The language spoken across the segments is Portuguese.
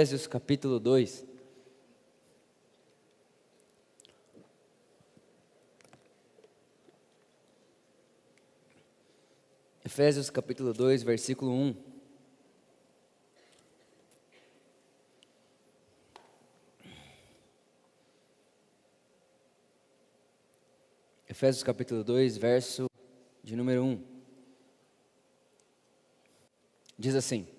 Efésios capítulo 2. Efésios capítulo 2, versículo 1. Efésios capítulo 2, verso de número 1. Diz assim: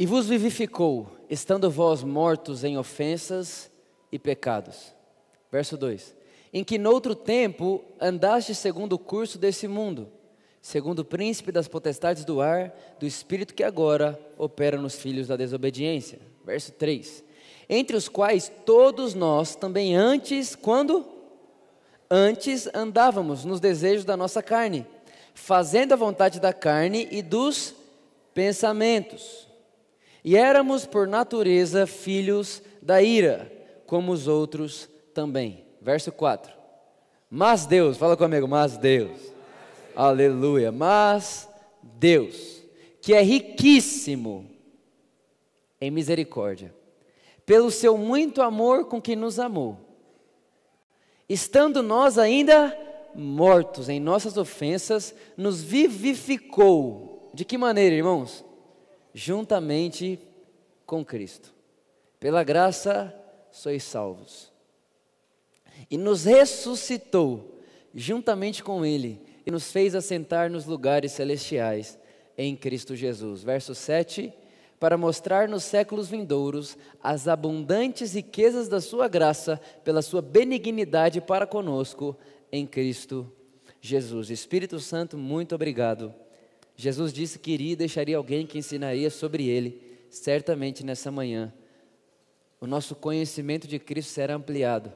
E vos vivificou, estando vós mortos em ofensas e pecados. Verso 2: Em que noutro tempo andaste segundo o curso desse mundo, segundo o príncipe das potestades do ar, do espírito que agora opera nos filhos da desobediência. Verso 3: Entre os quais todos nós também antes, quando? Antes andávamos nos desejos da nossa carne, fazendo a vontade da carne e dos pensamentos. E éramos por natureza filhos da ira, como os outros também. Verso 4. Mas Deus, fala comigo, mas Deus. Aleluia. Mas Deus, que é riquíssimo em misericórdia, pelo seu muito amor com que nos amou, estando nós ainda mortos em nossas ofensas, nos vivificou. De que maneira, irmãos? Juntamente com Cristo. Pela graça sois salvos. E nos ressuscitou juntamente com Ele e nos fez assentar nos lugares celestiais em Cristo Jesus. Verso 7 para mostrar nos séculos vindouros as abundantes riquezas da sua graça, pela sua benignidade para conosco em Cristo Jesus. Espírito Santo, muito obrigado Jesus disse que iria e deixaria alguém que ensinaria sobre ele. Certamente nessa manhã, o nosso conhecimento de Cristo será ampliado.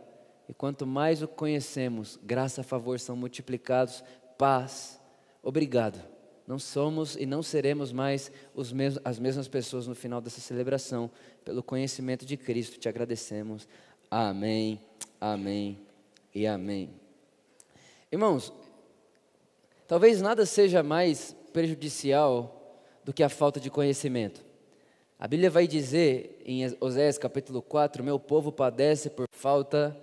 E quanto mais o conhecemos, graça a favor são multiplicados, paz. Obrigado. Não somos e não seremos mais mesmos, as mesmas pessoas no final dessa celebração. Pelo conhecimento de Cristo te agradecemos. Amém, amém e amém. Irmãos, talvez nada seja mais prejudicial do que a falta de conhecimento. A Bíblia vai dizer em Oséias capítulo 4: Meu povo padece por falta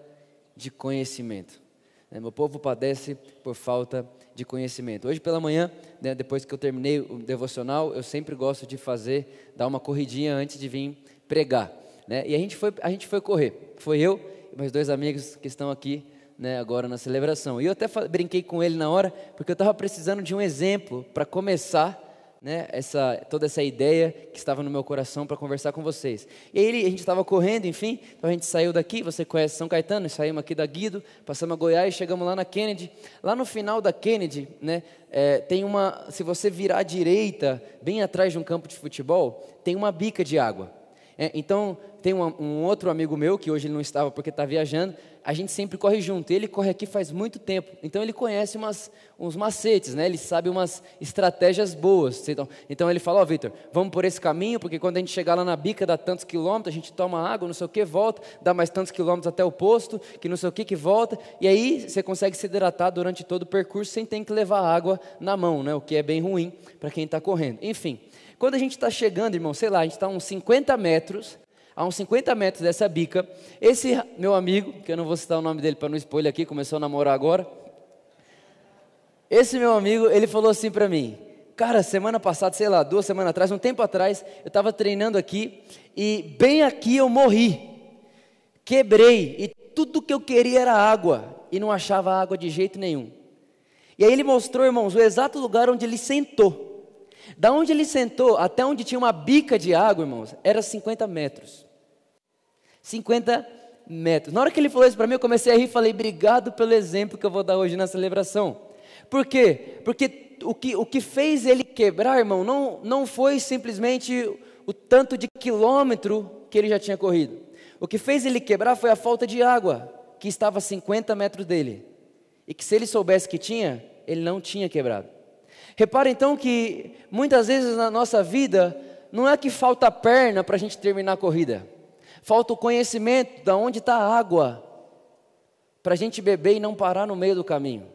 de conhecimento. Né, meu povo padece por falta de conhecimento. Hoje pela manhã, né, depois que eu terminei o devocional, eu sempre gosto de fazer, dar uma corridinha antes de vir pregar. Né? E a gente, foi, a gente foi correr. Foi eu e meus dois amigos que estão aqui né, agora na celebração. E eu até brinquei com ele na hora, porque eu estava precisando de um exemplo para começar né, essa, toda essa ideia que estava no meu coração para conversar com vocês. E a gente estava correndo, enfim, então a gente saiu daqui, você conhece São Caetano, saímos aqui da Guido, passamos a Goiás, chegamos lá na Kennedy. Lá no final da Kennedy, né, é, tem uma, se você virar à direita, bem atrás de um campo de futebol, tem uma bica de água. É, então, tem um, um, outro amigo meu, que hoje ele não estava porque está viajando, a gente sempre corre junto. Ele corre aqui faz muito tempo, então ele conhece umas, uns macetes, né? ele sabe umas estratégias boas. Então, então ele fala: Ó, oh, Vitor, vamos por esse caminho, porque quando a gente chegar lá na bica, dá tantos quilômetros, a gente toma água, não sei o que, volta, dá mais tantos quilômetros até o posto, que não sei o que, que volta, e aí você consegue se hidratar durante todo o percurso sem ter que levar água na mão, né? o que é bem ruim para quem está correndo. Enfim. Quando a gente está chegando, irmão, sei lá, a gente está uns 50 metros, a uns 50 metros dessa bica, esse meu amigo, que eu não vou citar o nome dele para não ele aqui, começou a namorar agora. Esse meu amigo, ele falou assim para mim, cara, semana passada, sei lá, duas semanas atrás, um tempo atrás, eu estava treinando aqui e bem aqui eu morri, quebrei e tudo que eu queria era água e não achava água de jeito nenhum. E aí ele mostrou, irmãos, o exato lugar onde ele sentou. Da onde ele sentou até onde tinha uma bica de água, irmãos, era 50 metros. 50 metros. Na hora que ele falou isso para mim, eu comecei a rir e falei: obrigado pelo exemplo que eu vou dar hoje na celebração. Por quê? Porque o que, o que fez ele quebrar, irmão, não, não foi simplesmente o tanto de quilômetro que ele já tinha corrido. O que fez ele quebrar foi a falta de água, que estava a 50 metros dele. E que se ele soubesse que tinha, ele não tinha quebrado. Repara então que muitas vezes na nossa vida não é que falta perna para a gente terminar a corrida, falta o conhecimento de onde está a água para a gente beber e não parar no meio do caminho.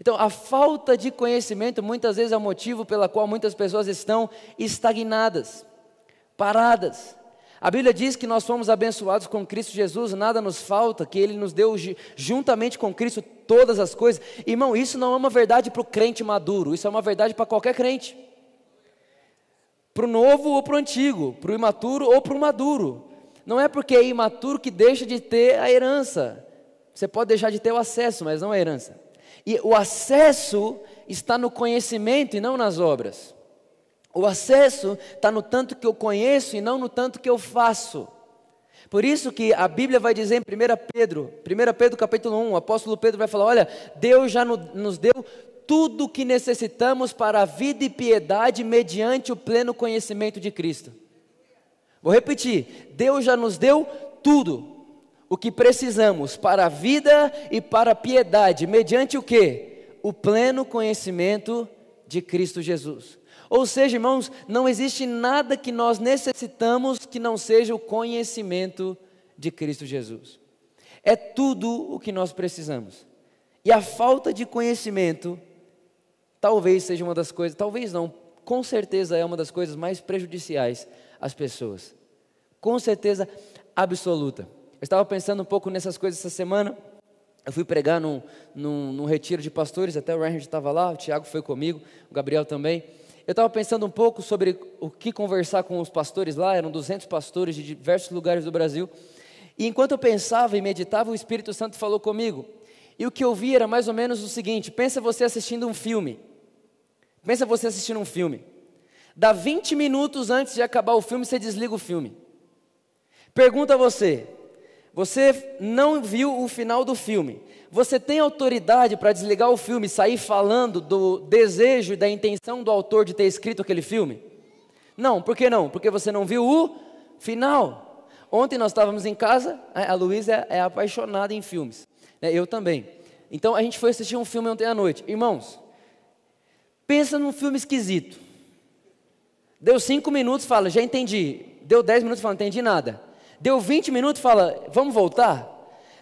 Então, a falta de conhecimento muitas vezes é o motivo pela qual muitas pessoas estão estagnadas, paradas. A Bíblia diz que nós fomos abençoados com Cristo Jesus, nada nos falta, que Ele nos deu juntamente com Cristo todas as coisas. Irmão, isso não é uma verdade para o crente maduro, isso é uma verdade para qualquer crente. Para o novo ou para o antigo, para o imaturo ou para o maduro. Não é porque é imaturo que deixa de ter a herança. Você pode deixar de ter o acesso, mas não a herança. E o acesso está no conhecimento e não nas obras. O acesso está no tanto que eu conheço e não no tanto que eu faço. Por isso que a Bíblia vai dizer em 1 Pedro, 1 Pedro capítulo 1, o apóstolo Pedro vai falar: olha, Deus já nos deu tudo o que necessitamos para a vida e piedade mediante o pleno conhecimento de Cristo. Vou repetir: Deus já nos deu tudo o que precisamos para a vida e para a piedade, mediante o que? O pleno conhecimento de Cristo Jesus. Ou seja, irmãos, não existe nada que nós necessitamos que não seja o conhecimento de Cristo Jesus. É tudo o que nós precisamos. E a falta de conhecimento talvez seja uma das coisas, talvez não, com certeza é uma das coisas mais prejudiciais às pessoas. Com certeza absoluta. Eu estava pensando um pouco nessas coisas essa semana. Eu fui pregar num, num, num retiro de pastores, até o Reinhard estava lá, o Tiago foi comigo, o Gabriel também. Eu estava pensando um pouco sobre o que conversar com os pastores lá, eram 200 pastores de diversos lugares do Brasil. E enquanto eu pensava e meditava, o Espírito Santo falou comigo. E o que eu vi era mais ou menos o seguinte: pensa você assistindo um filme. Pensa você assistindo um filme. Dá 20 minutos antes de acabar o filme, você desliga o filme. Pergunta a você: você não viu o final do filme. Você tem autoridade para desligar o filme e sair falando do desejo e da intenção do autor de ter escrito aquele filme? Não, por que não? Porque você não viu o final. Ontem nós estávamos em casa, a Luísa é, é apaixonada em filmes, né? eu também. Então a gente foi assistir um filme ontem à noite. Irmãos, pensa num filme esquisito. Deu cinco minutos, fala, já entendi. Deu dez minutos, fala, não entendi nada. Deu 20 minutos, fala, vamos voltar?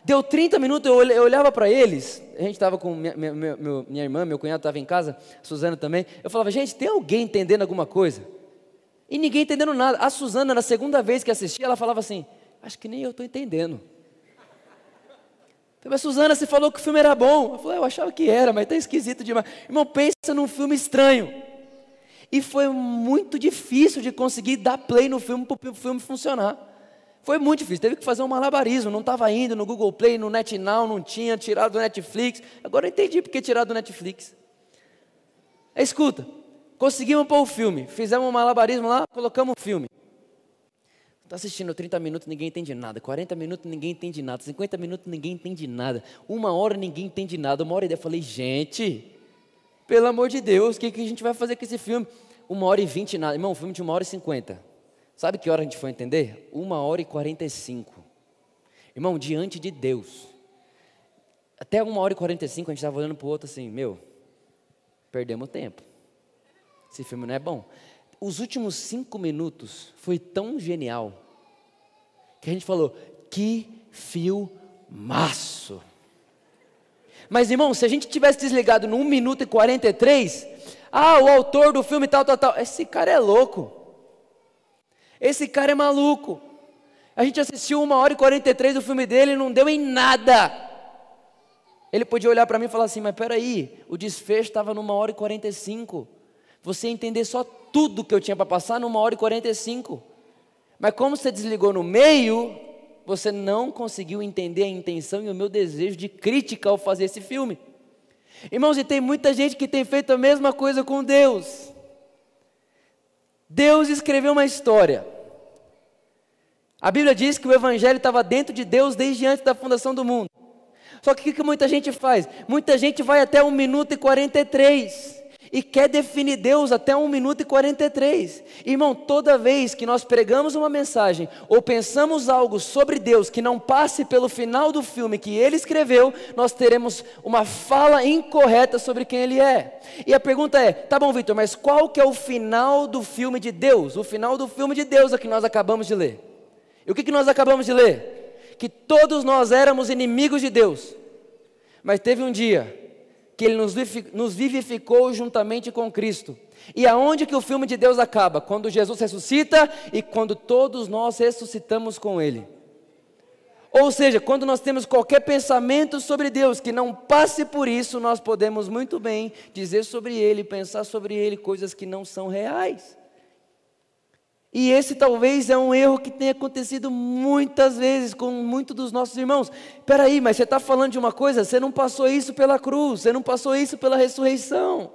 Deu 30 minutos, eu olhava para eles, a gente estava com minha, minha, minha, irmã, meu cunhado estava em casa, a Suzana também. Eu falava, gente, tem alguém entendendo alguma coisa? E ninguém entendendo nada. A Suzana, na segunda vez que assistia, ela falava assim: Acho que nem eu estou entendendo. Mas Suzana, você falou que o filme era bom. Eu falei, eu achava que era, mas está esquisito demais. Irmão, pensa num filme estranho. E foi muito difícil de conseguir dar play no filme para o filme funcionar. Foi muito difícil, teve que fazer um malabarismo, não estava indo no Google Play, no NetNow, não tinha, tirado do Netflix. Agora eu entendi porque tirar do Netflix. Escuta, conseguimos pôr o filme, fizemos um malabarismo lá, colocamos o filme. Está assistindo 30 minutos, ninguém entende nada. 40 minutos, ninguém entende nada. 50 minutos, ninguém entende nada. Uma hora, ninguém entende nada. Uma hora e dez, eu falei, gente, pelo amor de Deus, o que, que a gente vai fazer com esse filme? Uma hora e vinte nada. Irmão, um filme de uma hora e cinquenta. Sabe que hora a gente foi entender? Uma hora e quarenta e cinco. Irmão, diante de Deus. Até uma hora e quarenta e cinco a gente estava olhando para o outro assim, meu, perdemos tempo. Esse filme não é bom. Os últimos cinco minutos foi tão genial que a gente falou, que fio maço. Mas irmão, se a gente tivesse desligado no 1 minuto e 43, ah, o autor do filme tal, tal, tal, esse cara é louco. Esse cara é maluco. A gente assistiu uma hora e 43 do filme dele e não deu em nada. Ele podia olhar para mim e falar assim: Mas peraí, o desfecho estava numa hora e 45. Você ia entender só tudo que eu tinha para passar numa hora e 45. Mas como você desligou no meio, você não conseguiu entender a intenção e o meu desejo de crítica ao fazer esse filme. Irmãos, e tem muita gente que tem feito a mesma coisa com Deus. Deus escreveu uma história. A Bíblia diz que o Evangelho estava dentro de Deus desde antes da fundação do mundo. Só que o que muita gente faz? Muita gente vai até 1 minuto e 43 e quer definir Deus até 1 minuto e 43. Irmão, toda vez que nós pregamos uma mensagem ou pensamos algo sobre Deus que não passe pelo final do filme que ele escreveu, nós teremos uma fala incorreta sobre quem ele é. E a pergunta é: tá bom, Vitor, mas qual que é o final do filme de Deus? O final do filme de Deus é que nós acabamos de ler. E o que, que nós acabamos de ler? Que todos nós éramos inimigos de Deus. Mas teve um dia que ele nos vivificou juntamente com Cristo. E aonde que o filme de Deus acaba? Quando Jesus ressuscita e quando todos nós ressuscitamos com Ele. Ou seja, quando nós temos qualquer pensamento sobre Deus que não passe por isso, nós podemos muito bem dizer sobre Ele, pensar sobre Ele coisas que não são reais. E esse talvez é um erro que tem acontecido muitas vezes com muitos dos nossos irmãos. Espera aí, mas você está falando de uma coisa, você não passou isso pela cruz, você não passou isso pela ressurreição.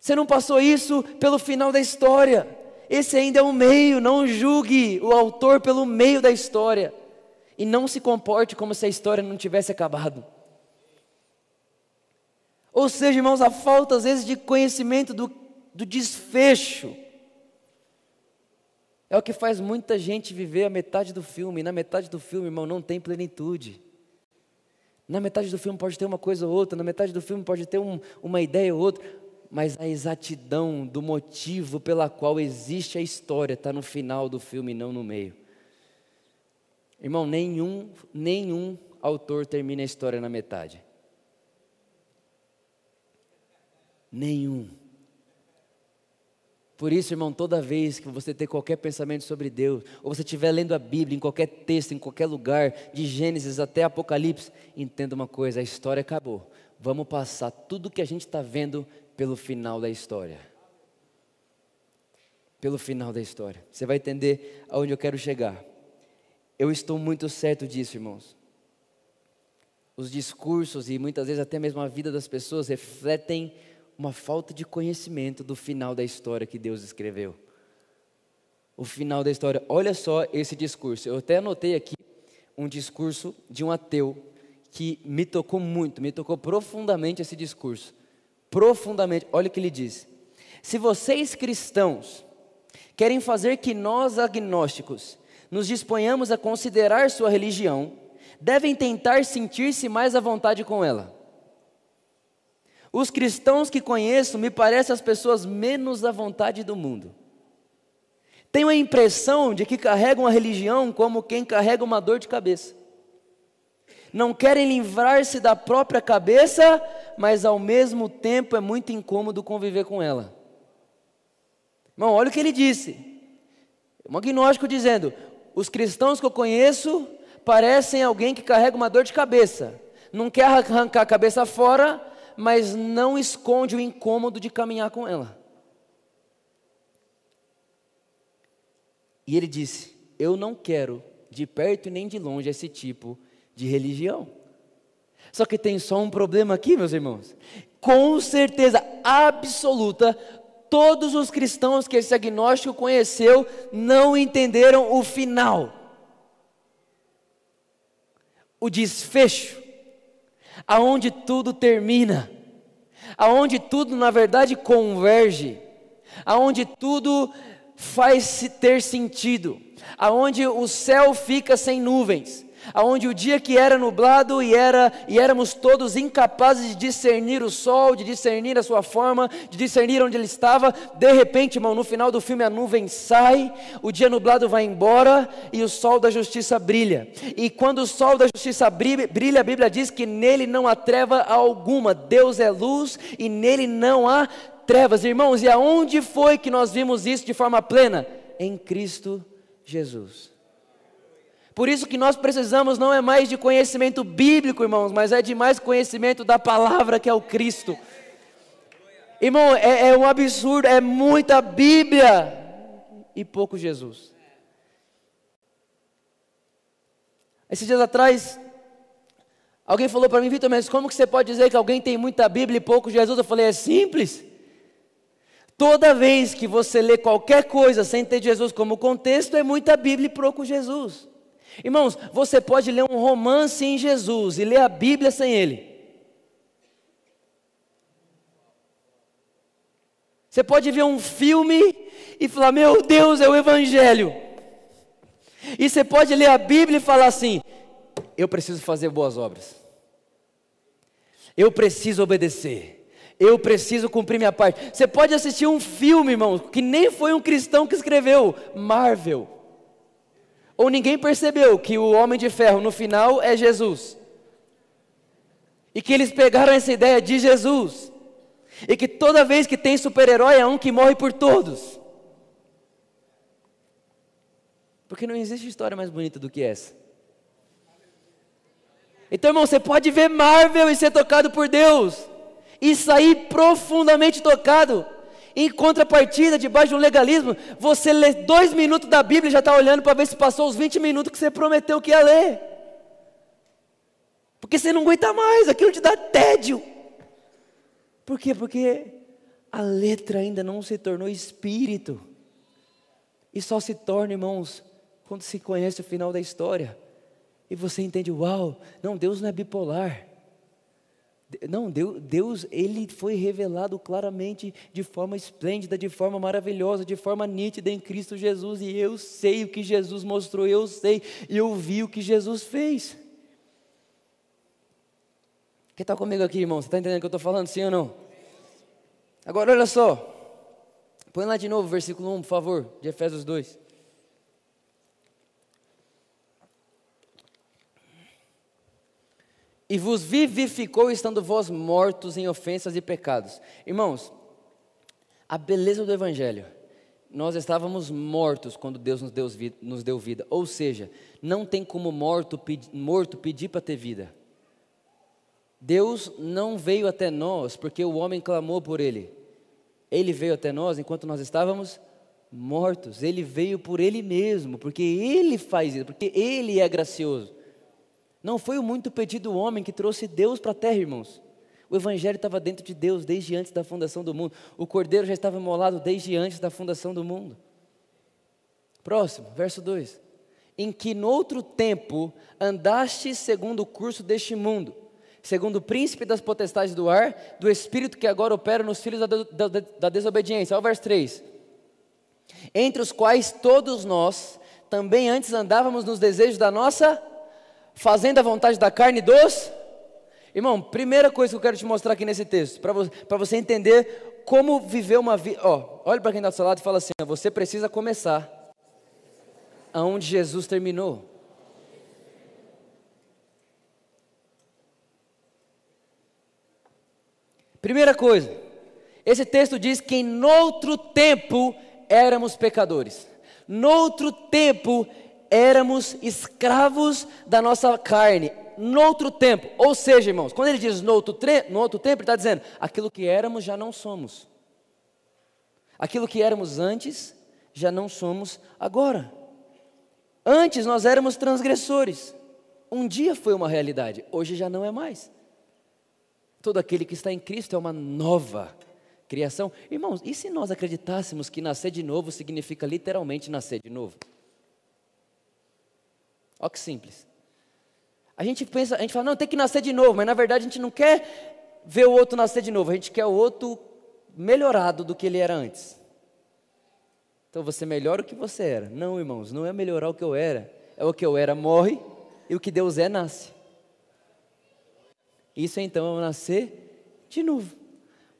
Você não passou isso pelo final da história. Esse ainda é o meio, não julgue o autor pelo meio da história. E não se comporte como se a história não tivesse acabado. Ou seja, irmãos, a falta às vezes de conhecimento do, do desfecho é o que faz muita gente viver a metade do filme. E na metade do filme, irmão, não tem plenitude. Na metade do filme pode ter uma coisa ou outra, na metade do filme pode ter um, uma ideia ou outra, mas a exatidão do motivo pela qual existe a história está no final do filme, não no meio. Irmão, nenhum, nenhum autor termina a história na metade. Nenhum. Por isso, irmão, toda vez que você ter qualquer pensamento sobre Deus, ou você estiver lendo a Bíblia em qualquer texto, em qualquer lugar, de Gênesis até Apocalipse, entenda uma coisa: a história acabou. Vamos passar tudo que a gente está vendo pelo final da história. Pelo final da história. Você vai entender aonde eu quero chegar. Eu estou muito certo disso, irmãos. Os discursos e muitas vezes até mesmo a vida das pessoas refletem uma falta de conhecimento do final da história que Deus escreveu. O final da história. Olha só esse discurso. Eu até anotei aqui um discurso de um ateu que me tocou muito, me tocou profundamente esse discurso. Profundamente. Olha o que ele diz. Se vocês cristãos querem fazer que nós agnósticos nos disponhamos a considerar sua religião, devem tentar sentir-se mais à vontade com ela. Os cristãos que conheço me parecem as pessoas menos à vontade do mundo. Tenho a impressão de que carregam a religião como quem carrega uma dor de cabeça. Não querem livrar-se da própria cabeça, mas ao mesmo tempo é muito incômodo conviver com ela. Irmão, olha o que ele disse. Um agnóstico dizendo: os cristãos que eu conheço parecem alguém que carrega uma dor de cabeça. Não quer arrancar a cabeça fora, mas não esconde o incômodo de caminhar com ela. E ele disse: Eu não quero de perto nem de longe esse tipo de religião. Só que tem só um problema aqui, meus irmãos. Com certeza absoluta, todos os cristãos que esse agnóstico conheceu não entenderam o final. O desfecho aonde tudo termina, aonde tudo na verdade converge, aonde tudo faz ter sentido, aonde o céu fica sem nuvens, aonde o dia que era nublado e, era, e éramos todos incapazes de discernir o sol, de discernir a sua forma, de discernir onde ele estava, de repente, irmão, no final do filme a nuvem sai, o dia nublado vai embora e o sol da justiça brilha. E quando o sol da justiça brilha, a Bíblia diz que nele não há treva alguma, Deus é luz e nele não há trevas, irmãos. E aonde foi que nós vimos isso de forma plena? Em Cristo Jesus. Por isso que nós precisamos não é mais de conhecimento bíblico, irmãos, mas é de mais conhecimento da palavra que é o Cristo. Irmão, é, é um absurdo, é muita Bíblia e pouco Jesus. Esses dias atrás, alguém falou para mim, Vitor, mas como que você pode dizer que alguém tem muita Bíblia e pouco Jesus? Eu falei, é simples. Toda vez que você lê qualquer coisa sem ter Jesus como contexto, é muita Bíblia e pouco Jesus. Irmãos, você pode ler um romance em Jesus e ler a Bíblia sem ele. Você pode ver um filme e falar: Meu Deus, é o Evangelho. E você pode ler a Bíblia e falar assim: Eu preciso fazer boas obras. Eu preciso obedecer. Eu preciso cumprir minha parte. Você pode assistir um filme, irmão, que nem foi um cristão que escreveu Marvel. Ou ninguém percebeu que o homem de ferro no final é Jesus. E que eles pegaram essa ideia de Jesus. E que toda vez que tem super-herói é um que morre por todos. Porque não existe história mais bonita do que essa. Então, irmão, você pode ver Marvel e ser tocado por Deus. E sair profundamente tocado. Em contrapartida, debaixo de um legalismo, você lê dois minutos da Bíblia e já está olhando para ver se passou os 20 minutos que você prometeu que ia ler. Porque você não aguenta mais, aquilo te dá tédio. Por quê? Porque a letra ainda não se tornou espírito. E só se torna, irmãos, quando se conhece o final da história. E você entende, uau, não, Deus não é bipolar. Não, Deus, Deus, ele foi revelado claramente de forma esplêndida, de forma maravilhosa, de forma nítida em Cristo Jesus, e eu sei o que Jesus mostrou, eu sei, e eu vi o que Jesus fez. Quem está comigo aqui, irmão? Você está entendendo o que eu estou falando, sim ou não? Agora olha só, põe lá de novo o versículo 1, por favor, de Efésios 2. E vos vivificou estando vós mortos em ofensas e pecados. Irmãos, a beleza do Evangelho, nós estávamos mortos quando Deus nos deu, nos deu vida, ou seja, não tem como morto, morto pedir para ter vida. Deus não veio até nós porque o homem clamou por Ele, Ele veio até nós enquanto nós estávamos mortos, Ele veio por Ele mesmo, porque Ele faz isso, porque Ele é gracioso. Não foi o muito pedido homem que trouxe Deus para a terra, irmãos. O Evangelho estava dentro de Deus desde antes da fundação do mundo. O Cordeiro já estava molado desde antes da fundação do mundo. Próximo, verso 2: Em que noutro tempo andaste segundo o curso deste mundo, segundo o príncipe das potestades do ar, do espírito que agora opera nos filhos da, da, da desobediência. Olha o verso 3: Entre os quais todos nós também antes andávamos nos desejos da nossa fazendo a vontade da carne dos. Irmão, primeira coisa que eu quero te mostrar aqui nesse texto, para você, entender como viver uma vida. Ó, olha para quem está do seu lado e fala assim: você precisa começar aonde Jesus terminou. Primeira coisa, esse texto diz que em noutro tempo éramos pecadores. Noutro tempo éramos escravos da nossa carne, noutro tempo. Ou seja, irmãos, quando ele diz no outro, no outro tempo, ele está dizendo: aquilo que éramos já não somos. Aquilo que éramos antes, já não somos agora. Antes nós éramos transgressores. Um dia foi uma realidade, hoje já não é mais. Todo aquele que está em Cristo é uma nova criação. Irmãos, e se nós acreditássemos que nascer de novo significa literalmente nascer de novo? Olha que simples. A gente pensa, a gente fala, não, tem que nascer de novo, mas na verdade a gente não quer ver o outro nascer de novo, a gente quer o outro melhorado do que ele era antes. Então você melhora o que você era. Não, irmãos, não é melhorar o que eu era. É o que eu era morre e o que Deus é nasce. Isso então é nascer de novo.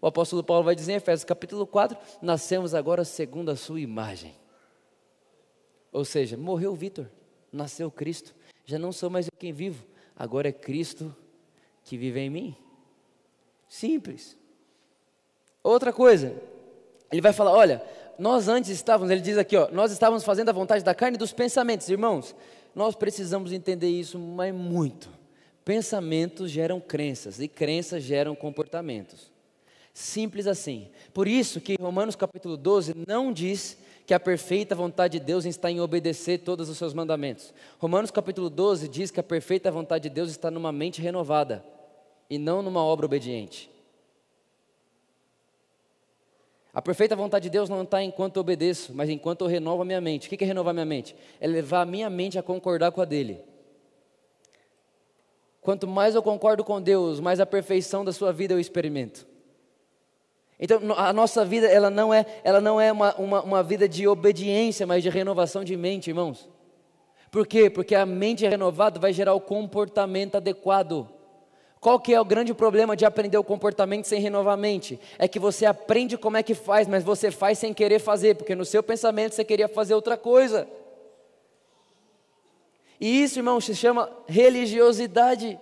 O apóstolo Paulo vai dizer em Efésios capítulo 4: nascemos agora segundo a sua imagem. Ou seja, morreu Vitor nasceu Cristo. Já não sou mais eu quem vivo, agora é Cristo que vive em mim. Simples. Outra coisa, ele vai falar: olha, nós antes estávamos, ele diz aqui, ó, nós estávamos fazendo a vontade da carne e dos pensamentos, irmãos. Nós precisamos entender isso, mas muito. Pensamentos geram crenças e crenças geram comportamentos. Simples assim. Por isso que Romanos capítulo 12 não diz que a perfeita vontade de Deus está em obedecer todos os seus mandamentos. Romanos capítulo 12 diz que a perfeita vontade de Deus está numa mente renovada e não numa obra obediente. A perfeita vontade de Deus não está enquanto eu obedeço, mas enquanto eu renovo a minha mente. O que é renovar minha mente? É levar a minha mente a concordar com a dele. Quanto mais eu concordo com Deus, mais a perfeição da sua vida eu experimento. Então, a nossa vida, ela não é, ela não é uma, uma, uma vida de obediência, mas de renovação de mente, irmãos. Por quê? Porque a mente renovada vai gerar o comportamento adequado. Qual que é o grande problema de aprender o comportamento sem renovar a mente? É que você aprende como é que faz, mas você faz sem querer fazer, porque no seu pensamento você queria fazer outra coisa. E isso, irmão, se chama religiosidade.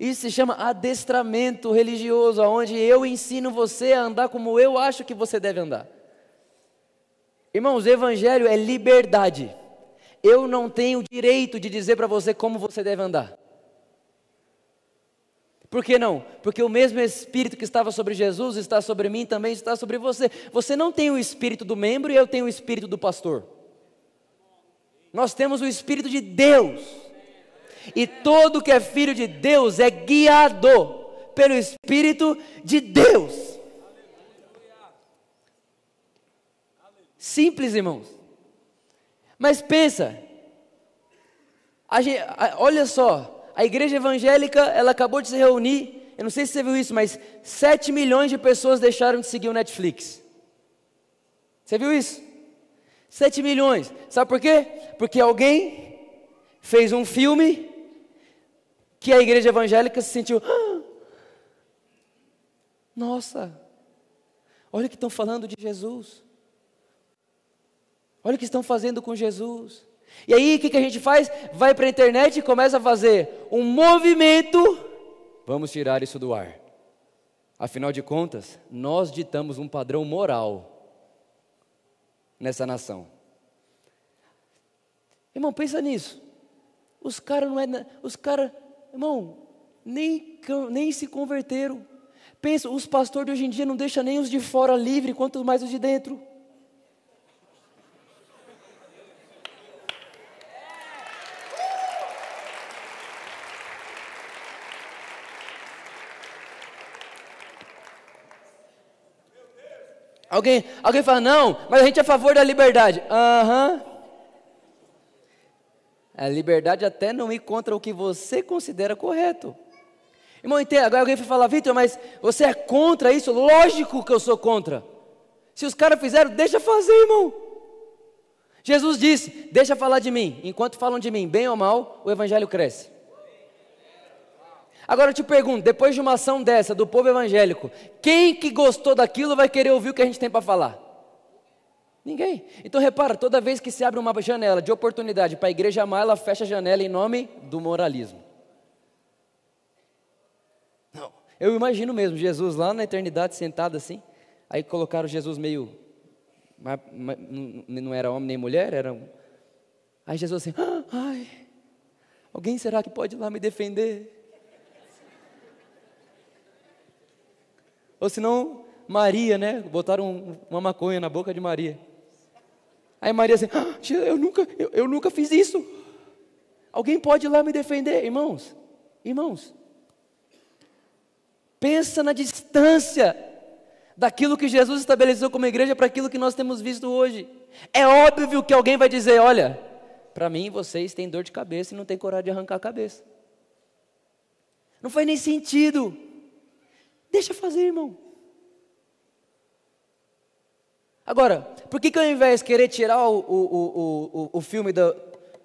Isso se chama adestramento religioso, onde eu ensino você a andar como eu acho que você deve andar. Irmãos, Evangelho é liberdade. Eu não tenho direito de dizer para você como você deve andar. Por que não? Porque o mesmo Espírito que estava sobre Jesus está sobre mim, também está sobre você. Você não tem o Espírito do membro e eu tenho o Espírito do pastor. Nós temos o Espírito de Deus. E todo que é filho de Deus é guiado pelo Espírito de Deus. Simples, irmãos. Mas pensa, gente, olha só, a igreja evangélica, ela acabou de se reunir, eu não sei se você viu isso, mas 7 milhões de pessoas deixaram de seguir o Netflix. Você viu isso? 7 milhões. Sabe por quê? Porque alguém fez um filme que a igreja evangélica se sentiu. Ah, nossa, olha o que estão falando de Jesus. Olha o que estão fazendo com Jesus. E aí, o que, que a gente faz? Vai para a internet e começa a fazer um movimento. Vamos tirar isso do ar. Afinal de contas, nós ditamos um padrão moral nessa nação. Irmão, pensa nisso. Os caras não é, os caras Irmão, nem, nem se converteram. Pensa, os pastores de hoje em dia não deixam nem os de fora livre, quanto mais os de dentro. Alguém, alguém fala, não, mas a gente é a favor da liberdade. Aham. Uhum. A liberdade até não ir contra o que você considera correto. Irmão, agora alguém vai falar, Vitor, mas você é contra isso? Lógico que eu sou contra. Se os caras fizeram, deixa fazer, irmão. Jesus disse: Deixa falar de mim. Enquanto falam de mim, bem ou mal, o evangelho cresce. Agora eu te pergunto: depois de uma ação dessa do povo evangélico, quem que gostou daquilo vai querer ouvir o que a gente tem para falar? Ninguém. Então repara, toda vez que se abre uma janela de oportunidade para a igreja amar, ela fecha a janela em nome do moralismo. Não. Eu imagino mesmo Jesus lá na eternidade sentado assim, aí colocaram Jesus meio não era homem nem mulher, era. Aí Jesus assim, ah, ai, alguém será que pode ir lá me defender? Ou senão Maria, né? Botaram uma maconha na boca de Maria. Aí Maria assim, ah, eu, nunca, eu, eu nunca fiz isso. Alguém pode ir lá me defender, irmãos? Irmãos, pensa na distância daquilo que Jesus estabeleceu como igreja para aquilo que nós temos visto hoje. É óbvio que alguém vai dizer: olha, para mim vocês têm dor de cabeça e não têm coragem de arrancar a cabeça. Não faz nem sentido. Deixa fazer, irmão. Agora, por que, que ao invés de querer tirar o, o, o, o, filme da,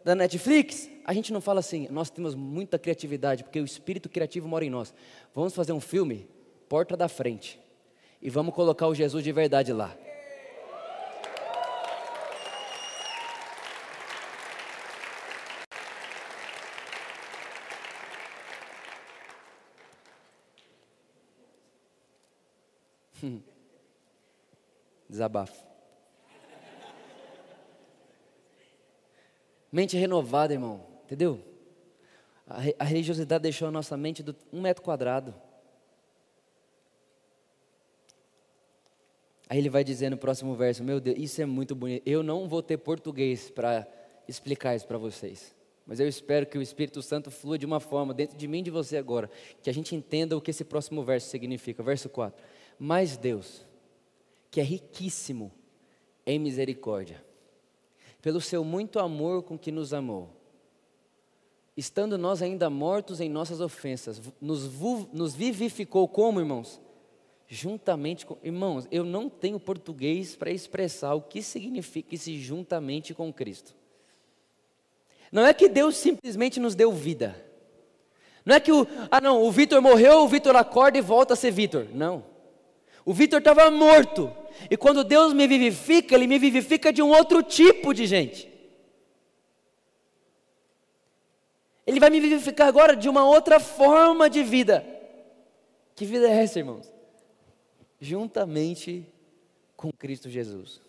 da Netflix, a gente não fala assim, nós temos muita criatividade, porque o espírito criativo mora em nós. Vamos fazer um filme, porta da frente, e vamos colocar o Jesus de verdade lá. Desabafo. Mente renovada, irmão, entendeu? A, religiosidade deixou a nossa mente do um metro quadrado. Aí ele vai dizer no próximo verso: Meu Deus, isso é muito bonito. Eu não vou ter português para explicar isso para vocês. Mas eu espero que o Espírito Santo flua de uma forma dentro de mim e de você agora, que a gente entenda o que esse próximo verso significa. Verso 4. Mas Deus, que é riquíssimo em misericórdia, pelo seu muito amor com que nos amou, estando nós ainda mortos em nossas ofensas, nos, nos vivificou como, irmãos? Juntamente com. Irmãos, eu não tenho português para expressar o que significa esse juntamente com Cristo. Não é que Deus simplesmente nos deu vida. Não é que o. Ah, não, o Vitor morreu, o Vitor acorda e volta a ser Vitor. Não. O Vitor estava morto. E quando Deus me vivifica, Ele me vivifica de um outro tipo de gente. Ele vai me vivificar agora de uma outra forma de vida. Que vida é essa, irmãos? Juntamente com Cristo Jesus.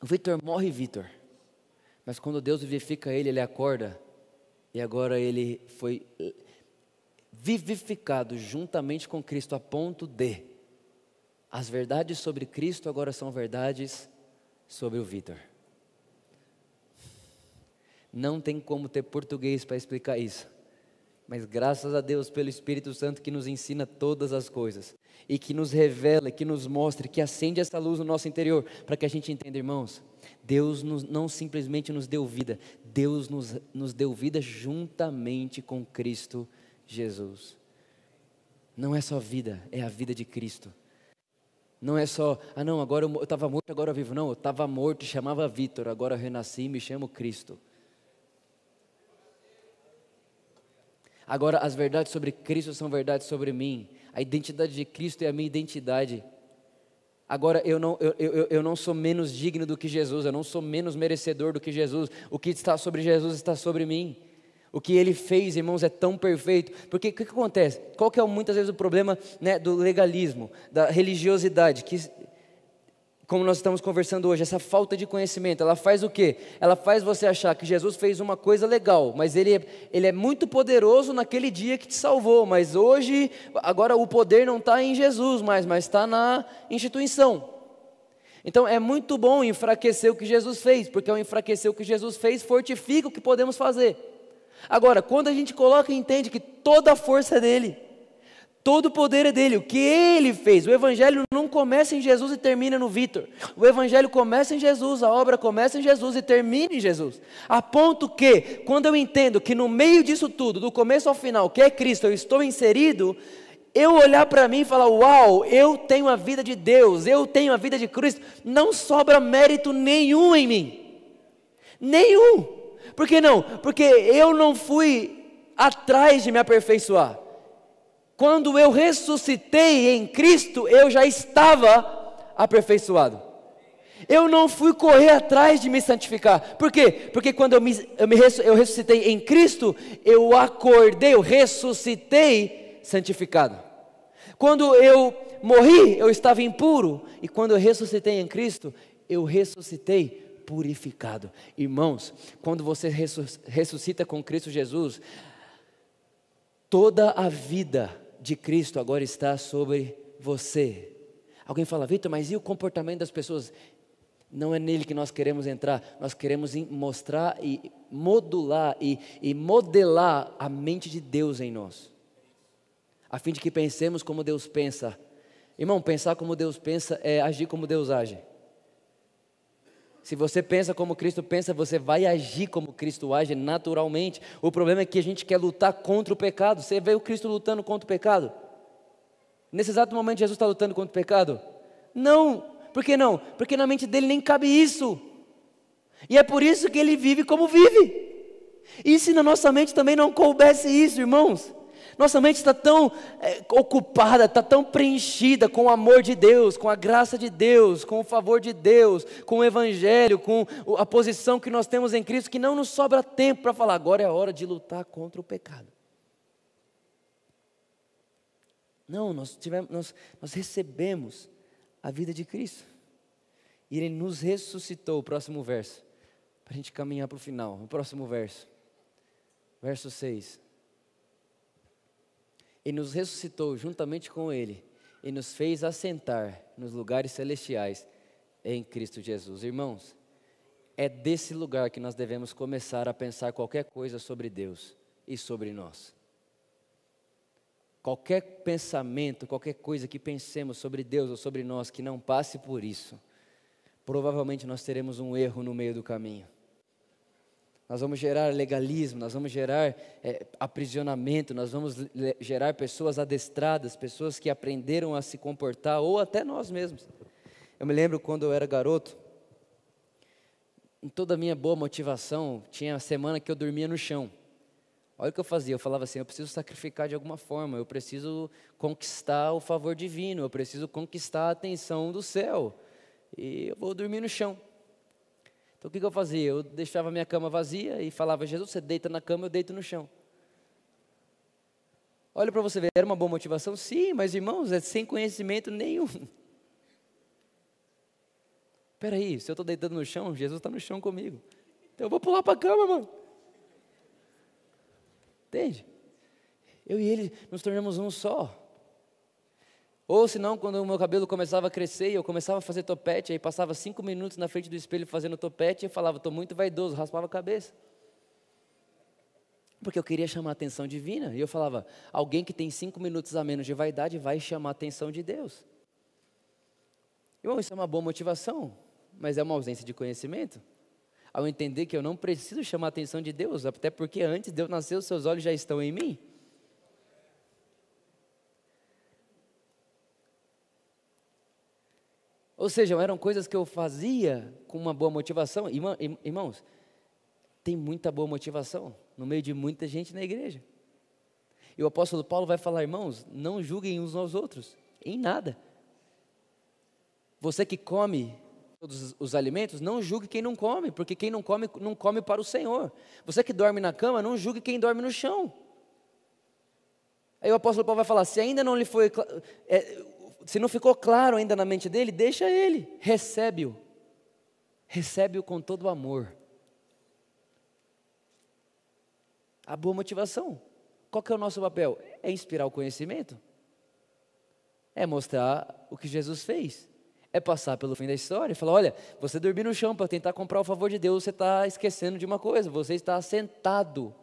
O Vitor morre, Vitor. Mas quando Deus vivifica ele, ele acorda. E agora ele foi vivificado juntamente com Cristo a ponto de as verdades sobre Cristo agora são verdades sobre o Vitor. Não tem como ter português para explicar isso. Mas graças a Deus pelo Espírito Santo que nos ensina todas as coisas e que nos revela, que nos mostra, que acende essa luz no nosso interior, para que a gente entenda, irmãos, Deus nos, não simplesmente nos deu vida, Deus nos, nos deu vida juntamente com Cristo Jesus. Não é só vida, é a vida de Cristo. Não é só, ah não, agora eu estava morto, agora eu vivo. Não, eu estava morto chamava Vitor, agora eu renasci e me chamo Cristo. Agora as verdades sobre Cristo são verdades sobre mim. A identidade de Cristo é a minha identidade. Agora eu não, eu, eu, eu não sou menos digno do que Jesus, eu não sou menos merecedor do que Jesus. O que está sobre Jesus está sobre mim. O que ele fez, irmãos, é tão perfeito. Porque o que, que, acontece? Qual que é muitas vezes o problema né, do legalismo, da religiosidade? Que como nós estamos conversando hoje, essa falta de conhecimento, ela faz o quê? Ela faz você achar que Jesus fez uma coisa legal, mas ele, é, ele é muito poderoso naquele dia que te salvou, mas hoje, agora o poder não está em Jesus mais, mas está na instituição. Então é muito bom enfraquecer o que Jesus fez, porque ao enfraquecer o que Jesus fez, fortifica o que podemos fazer. Agora, quando a gente coloca e entende que toda a força é dele, Todo o poder é dele, o que ele fez. O evangelho não começa em Jesus e termina no Vitor. O evangelho começa em Jesus, a obra começa em Jesus e termina em Jesus. A ponto que, quando eu entendo que no meio disso tudo, do começo ao final, que é Cristo, eu estou inserido, eu olhar para mim e falar: Uau, eu tenho a vida de Deus, eu tenho a vida de Cristo, não sobra mérito nenhum em mim. Nenhum. Por que não? Porque eu não fui atrás de me aperfeiçoar. Quando eu ressuscitei em Cristo, eu já estava aperfeiçoado. Eu não fui correr atrás de me santificar. Por quê? Porque quando eu, me, eu, me, eu ressuscitei em Cristo, eu acordei, eu ressuscitei santificado. Quando eu morri, eu estava impuro. E quando eu ressuscitei em Cristo, eu ressuscitei purificado. Irmãos, quando você ressuscita com Cristo Jesus, toda a vida de Cristo agora está sobre você. Alguém fala, Vitor, mas e o comportamento das pessoas? Não é nele que nós queremos entrar, nós queremos mostrar e modular e, e modelar a mente de Deus em nós, a fim de que pensemos como Deus pensa. Irmão, pensar como Deus pensa é agir como Deus age. Se você pensa como Cristo pensa, você vai agir como Cristo age naturalmente. O problema é que a gente quer lutar contra o pecado. Você vê o Cristo lutando contra o pecado? Nesse exato momento, Jesus está lutando contra o pecado? Não. Por que não? Porque na mente dele nem cabe isso. E é por isso que ele vive como vive. E se na nossa mente também não coubesse isso, irmãos? Nossa mente está tão é, ocupada, está tão preenchida com o amor de Deus, com a graça de Deus, com o favor de Deus, com o Evangelho, com a posição que nós temos em Cristo, que não nos sobra tempo para falar, agora é a hora de lutar contra o pecado. Não, nós, tivemos, nós, nós recebemos a vida de Cristo. E Ele nos ressuscitou, o próximo verso, para a gente caminhar para o final. O próximo verso, verso 6 e nos ressuscitou juntamente com Ele e nos fez assentar nos lugares celestiais em Cristo Jesus. Irmãos, é desse lugar que nós devemos começar a pensar qualquer coisa sobre Deus e sobre nós. Qualquer pensamento, qualquer coisa que pensemos sobre Deus ou sobre nós que não passe por isso, provavelmente nós teremos um erro no meio do caminho nós vamos gerar legalismo, nós vamos gerar é, aprisionamento, nós vamos gerar pessoas adestradas, pessoas que aprenderam a se comportar, ou até nós mesmos. Eu me lembro quando eu era garoto, em toda a minha boa motivação, tinha a semana que eu dormia no chão. Olha o que eu fazia, eu falava assim: eu preciso sacrificar de alguma forma, eu preciso conquistar o favor divino, eu preciso conquistar a atenção do céu, e eu vou dormir no chão. Então o que, que eu fazia? Eu deixava minha cama vazia e falava: Jesus, você deita na cama, eu deito no chão. Olha para você ver, era uma boa motivação? Sim, mas irmãos, é sem conhecimento nenhum. Espera aí, se eu estou deitando no chão, Jesus está no chão comigo. Então eu vou pular para a cama, mano. Entende? Eu e ele nos tornamos um só. Ou senão, quando o meu cabelo começava a crescer e eu começava a fazer topete, aí passava cinco minutos na frente do espelho fazendo topete, e falava, estou muito vaidoso, raspava a cabeça. Porque eu queria chamar a atenção divina. E eu falava, alguém que tem cinco minutos a menos de vaidade vai chamar a atenção de Deus. Isso é uma boa motivação, mas é uma ausência de conhecimento. Ao entender que eu não preciso chamar a atenção de Deus, até porque antes de eu nascer, os seus olhos já estão em mim. Ou seja, eram coisas que eu fazia com uma boa motivação. Irmãos, tem muita boa motivação no meio de muita gente na igreja. E o apóstolo Paulo vai falar, irmãos, não julguem uns aos outros, em nada. Você que come todos os alimentos, não julgue quem não come, porque quem não come, não come para o Senhor. Você que dorme na cama, não julgue quem dorme no chão. Aí o apóstolo Paulo vai falar: se ainda não lhe foi. É, se não ficou claro ainda na mente dele, deixa ele, recebe-o. Recebe-o com todo o amor. A boa motivação. Qual que é o nosso papel? É inspirar o conhecimento. É mostrar o que Jesus fez. É passar pelo fim da história e falar: olha, você dormiu no chão para tentar comprar o favor de Deus, você está esquecendo de uma coisa, você está sentado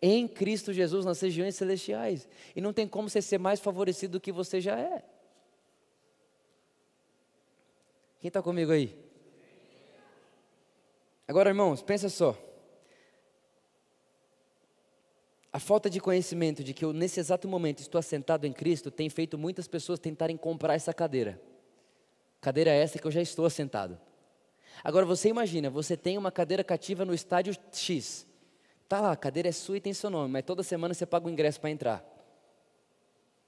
em Cristo Jesus nas regiões celestiais. E não tem como você ser mais favorecido do que você já é. Quem está comigo aí? Agora, irmãos, pensa só. A falta de conhecimento de que eu, nesse exato momento, estou assentado em Cristo, tem feito muitas pessoas tentarem comprar essa cadeira. Cadeira essa que eu já estou assentado. Agora você imagina, você tem uma cadeira cativa no estádio X. Tá lá, a cadeira é sua e tem seu nome, mas toda semana você paga o ingresso para entrar.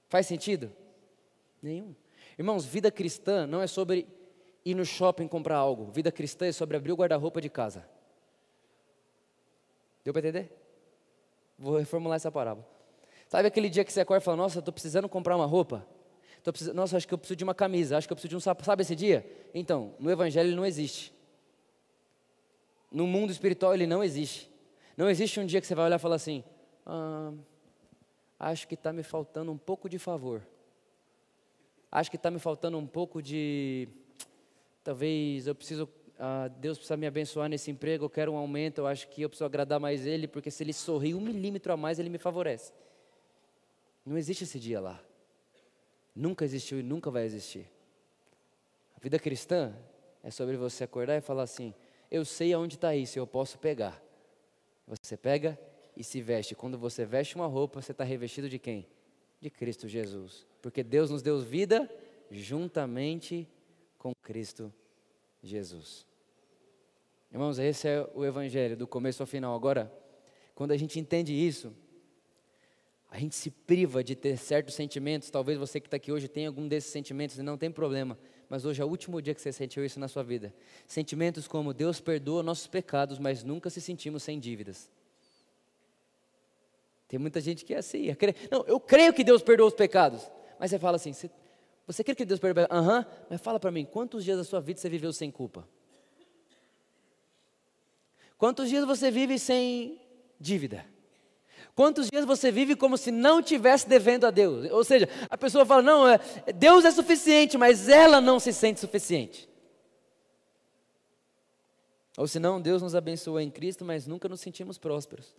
Faz sentido? Nenhum. Irmãos, vida cristã não é sobre ir no shopping comprar algo. Vida cristã é sobre abrir o guarda-roupa de casa. Deu para entender? Vou reformular essa parábola. Sabe aquele dia que você acorda e fala: Nossa, estou precisando comprar uma roupa? Tô Nossa, acho que eu preciso de uma camisa. Acho que eu preciso de um sapato. Sabe esse dia? Então, no Evangelho ele não existe. No mundo espiritual ele não existe. Não existe um dia que você vai olhar e falar assim: ah, acho que está me faltando um pouco de favor. Acho que está me faltando um pouco de. Talvez eu preciso. Ah, Deus precisa me abençoar nesse emprego, eu quero um aumento, eu acho que eu preciso agradar mais Ele, porque se Ele sorrir um milímetro a mais, Ele me favorece. Não existe esse dia lá. Nunca existiu e nunca vai existir. A vida cristã é sobre você acordar e falar assim: eu sei aonde está isso, eu posso pegar. Você pega e se veste. Quando você veste uma roupa, você está revestido de quem? De Cristo Jesus. Porque Deus nos deu vida juntamente com Cristo Jesus. Irmãos, esse é o Evangelho, do começo ao final. Agora, quando a gente entende isso, a gente se priva de ter certos sentimentos. Talvez você que está aqui hoje tenha algum desses sentimentos e não tem problema. Mas hoje é o último dia que você sentiu isso na sua vida. Sentimentos como Deus perdoa nossos pecados, mas nunca se sentimos sem dívidas. Tem muita gente que é assim. É não, eu creio que Deus perdoa os pecados. Mas você fala assim: você, você que Deus perdoa? Aham, uhum, mas fala para mim, quantos dias da sua vida você viveu sem culpa? Quantos dias você vive sem dívida? Quantos dias você vive como se não tivesse devendo a Deus? Ou seja, a pessoa fala: não, é, Deus é suficiente, mas ela não se sente suficiente. Ou senão, Deus nos abençoou em Cristo, mas nunca nos sentimos prósperos.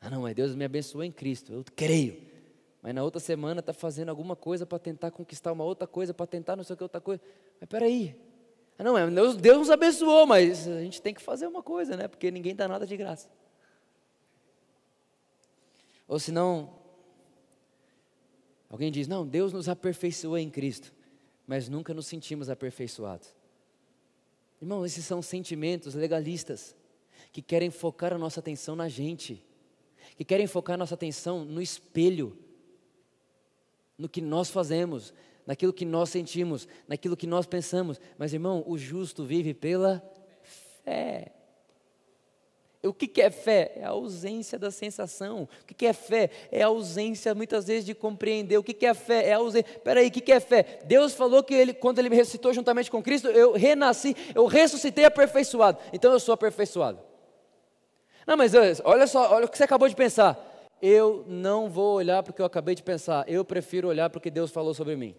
Ah, não, mas Deus me abençoou em Cristo, eu creio. Mas na outra semana está fazendo alguma coisa para tentar conquistar uma outra coisa, para tentar não sei o que outra coisa. Mas peraí, não, é, Deus, Deus nos abençoou, mas a gente tem que fazer uma coisa, né? Porque ninguém dá nada de graça. Ou senão, alguém diz: Não, Deus nos aperfeiçoou em Cristo, mas nunca nos sentimos aperfeiçoados. Irmão, esses são sentimentos legalistas que querem focar a nossa atenção na gente, que querem focar a nossa atenção no espelho, no que nós fazemos, naquilo que nós sentimos, naquilo que nós pensamos. Mas, irmão, o justo vive pela fé. O que é fé? É a ausência da sensação. O que é fé? É a ausência, muitas vezes, de compreender. O que é fé? É a ausência. Peraí, o que é fé? Deus falou que ele, quando Ele me ressuscitou juntamente com Cristo, eu renasci, eu ressuscitei aperfeiçoado. Então eu sou aperfeiçoado. Não, mas olha só, olha o que você acabou de pensar. Eu não vou olhar para o que eu acabei de pensar. Eu prefiro olhar para o que Deus falou sobre mim.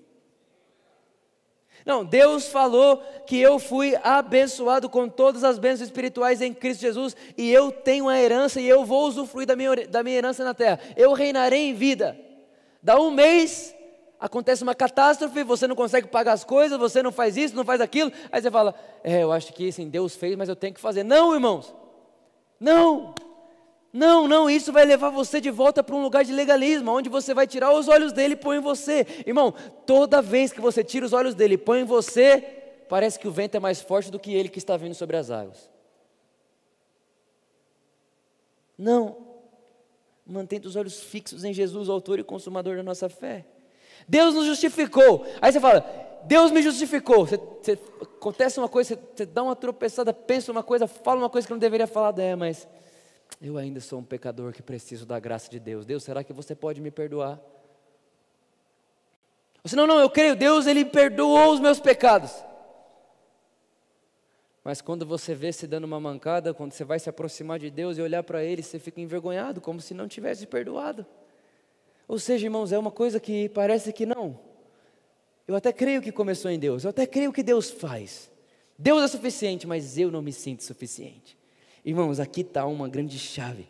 Não, Deus falou que eu fui abençoado com todas as bênçãos espirituais em Cristo Jesus e eu tenho a herança e eu vou usufruir da minha, da minha herança na terra. Eu reinarei em vida. Dá um mês, acontece uma catástrofe, você não consegue pagar as coisas, você não faz isso, não faz aquilo. Aí você fala, é, eu acho que assim, Deus fez, mas eu tenho que fazer. Não, irmãos, não. Não, não, isso vai levar você de volta para um lugar de legalismo, onde você vai tirar os olhos dele e põe em você. Irmão, toda vez que você tira os olhos dele e põe em você, parece que o vento é mais forte do que ele que está vindo sobre as águas. Não. Mantenha os olhos fixos em Jesus, autor e consumador da nossa fé. Deus nos justificou. Aí você fala, Deus me justificou. Você, você, acontece uma coisa, você, você dá uma tropeçada, pensa uma coisa, fala uma coisa que não deveria falar, é, mas eu ainda sou um pecador que preciso da graça de Deus. Deus, será que você pode me perdoar? Você não, não, eu creio, Deus, Ele perdoou os meus pecados. Mas quando você vê se dando uma mancada, quando você vai se aproximar de Deus e olhar para Ele, você fica envergonhado, como se não tivesse perdoado. Ou seja, irmãos, é uma coisa que parece que não. Eu até creio que começou em Deus, eu até creio que Deus faz. Deus é suficiente, mas eu não me sinto suficiente. Irmãos, aqui está uma grande chave,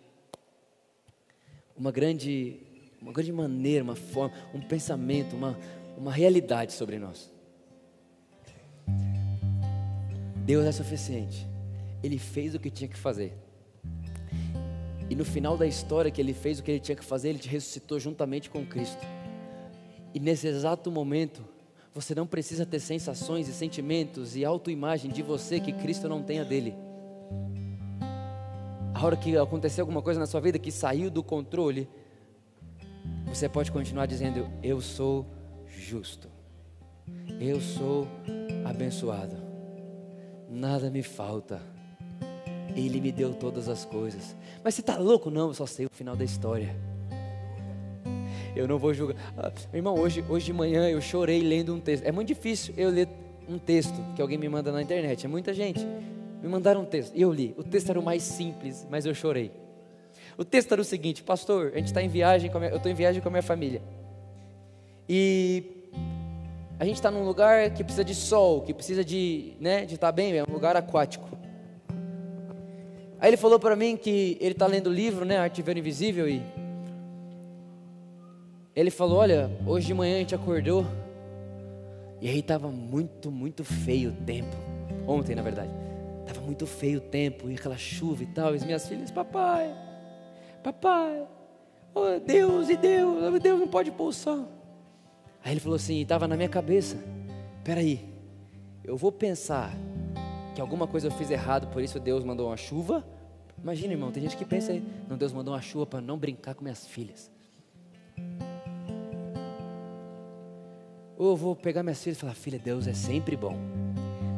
uma grande, uma grande maneira, uma forma, um pensamento, uma, uma realidade sobre nós. Deus é suficiente. Ele fez o que tinha que fazer. E no final da história que ele fez o que ele tinha que fazer, ele te ressuscitou juntamente com Cristo. E nesse exato momento, você não precisa ter sensações e sentimentos e autoimagem de você que Cristo não tenha dele hora que acontecer alguma coisa na sua vida que saiu do controle, você pode continuar dizendo: Eu sou justo, eu sou abençoado, nada me falta, Ele me deu todas as coisas. Mas você está louco? Não, eu só sei o final da história. Eu não vou julgar. Ah, irmão, hoje, hoje de manhã eu chorei lendo um texto. É muito difícil eu ler um texto que alguém me manda na internet, é muita gente. Me mandaram um texto, e eu li. O texto era o mais simples, mas eu chorei. O texto era o seguinte, pastor, a gente está em viagem, minha, eu estou em viagem com a minha família. E a gente está num lugar que precisa de sol, que precisa de, né, de estar tá bem, é um lugar aquático. Aí ele falou para mim que ele está lendo o livro, né, Arte Ver Invisível, e ele falou, olha, hoje de manhã a gente acordou, e aí estava muito, muito feio o tempo, ontem na verdade. Estava muito feio o tempo, e aquela chuva e tal. E as minhas filhas, papai, papai, oh, Deus e Deus, Deus não pode pôr o sol. Aí ele falou assim, estava na minha cabeça, peraí, eu vou pensar que alguma coisa eu fiz errado, por isso Deus mandou uma chuva. Imagina, irmão, tem gente que pensa não, Deus mandou uma chuva para não brincar com minhas filhas. Ou eu vou pegar minhas filhas e falar, filha, Deus é sempre bom.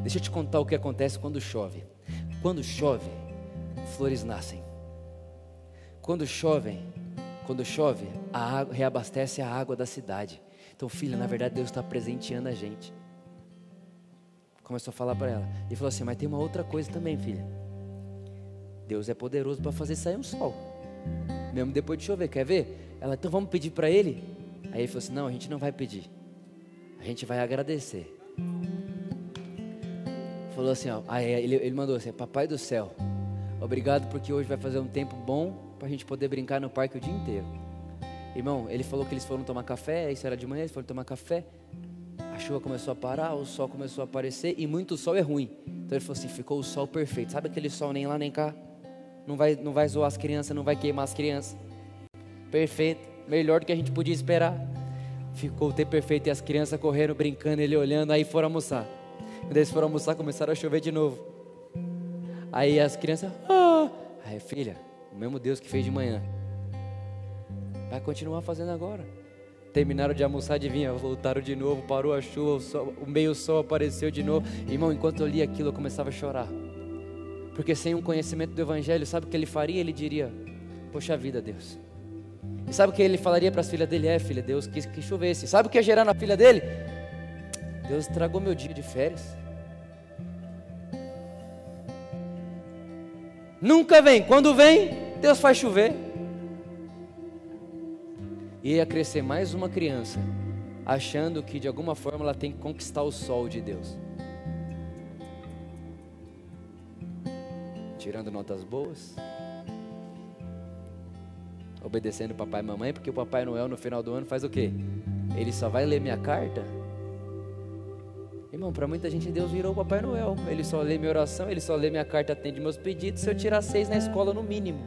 Deixa eu te contar o que acontece quando chove. Quando chove, flores nascem. Quando chove, quando chove, a água reabastece a água da cidade. Então, filha, na verdade Deus está presenteando a gente. Começou a falar para ela. E falou assim: Mas tem uma outra coisa também, filha. Deus é poderoso para fazer sair um sol. Mesmo depois de chover, quer ver? Ela, então vamos pedir para ele? Aí ele falou assim: Não, a gente não vai pedir. A gente vai agradecer falou assim, ó, aí ele, ele mandou assim, papai do céu, obrigado porque hoje vai fazer um tempo bom para a gente poder brincar no parque o dia inteiro. Irmão, ele falou que eles foram tomar café, isso era de manhã, eles foram tomar café, a chuva começou a parar, o sol começou a aparecer e muito sol é ruim. Então ele falou assim, ficou o sol perfeito. Sabe aquele sol nem lá nem cá? Não vai, não vai zoar as crianças, não vai queimar as crianças. Perfeito, melhor do que a gente podia esperar. Ficou o tempo perfeito e as crianças correram brincando, ele olhando, aí foram almoçar. Quando eles foram almoçar, começaram a chover de novo. Aí as crianças, ah! Aí, filha, o mesmo Deus que fez de manhã, vai continuar fazendo agora. terminaram de almoçar, adivinha, voltaram de novo, parou a chuva, o, sol, o meio sol apareceu de novo. Irmão, enquanto eu li aquilo, eu começava a chorar. Porque sem um conhecimento do Evangelho, sabe o que ele faria? Ele diria: Poxa vida, Deus. E sabe o que ele falaria para as filhas dele? É, filha, Deus quis que chovesse. Sabe o que ia gerar na filha dele? Deus tragou meu dia de férias. Nunca vem. Quando vem, Deus faz chover. E ia crescer mais uma criança, achando que de alguma forma ela tem que conquistar o sol de Deus. Tirando notas boas, obedecendo papai e mamãe, porque o Papai Noel no final do ano faz o quê? Ele só vai ler minha carta? Para muita gente Deus virou o Papai Noel. Ele só lê minha oração, ele só lê minha carta, atende meus pedidos. Se eu tirar seis na escola, no mínimo.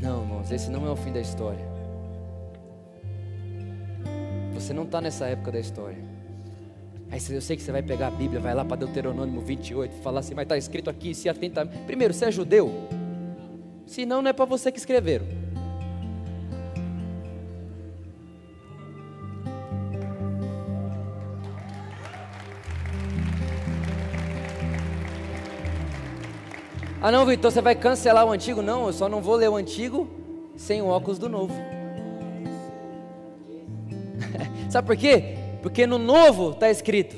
Não, irmãos, esse não é o fim da história. Você não está nessa época da história. Aí eu sei que você vai pegar a Bíblia, vai lá para Deuteronômio 28, falar assim, mas está escrito aqui, se atenta. Primeiro, você é judeu? Se não, não é para você que escreveram. Ah não, Vitor, você vai cancelar o antigo? Não, eu só não vou ler o antigo sem o óculos do novo. Sabe por quê? Porque no novo está escrito: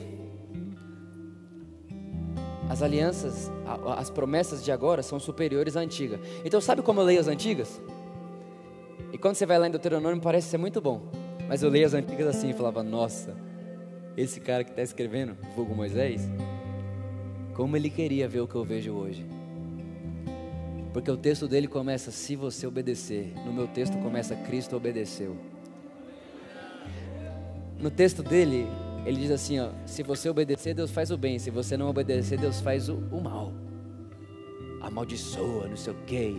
as alianças, as promessas de agora são superiores à antiga. Então, sabe como eu leio as antigas? E quando você vai lá em Deuteronômio, parece ser muito bom. Mas eu leio as antigas assim e falava: Nossa, esse cara que está escrevendo, vulgo Moisés, como ele queria ver o que eu vejo hoje. Porque o texto dele começa: se você obedecer. No meu texto começa: Cristo obedeceu. No texto dele, ele diz assim: ó, se você obedecer, Deus faz o bem. Se você não obedecer, Deus faz o, o mal. Amaldiçoa, não sei o quê.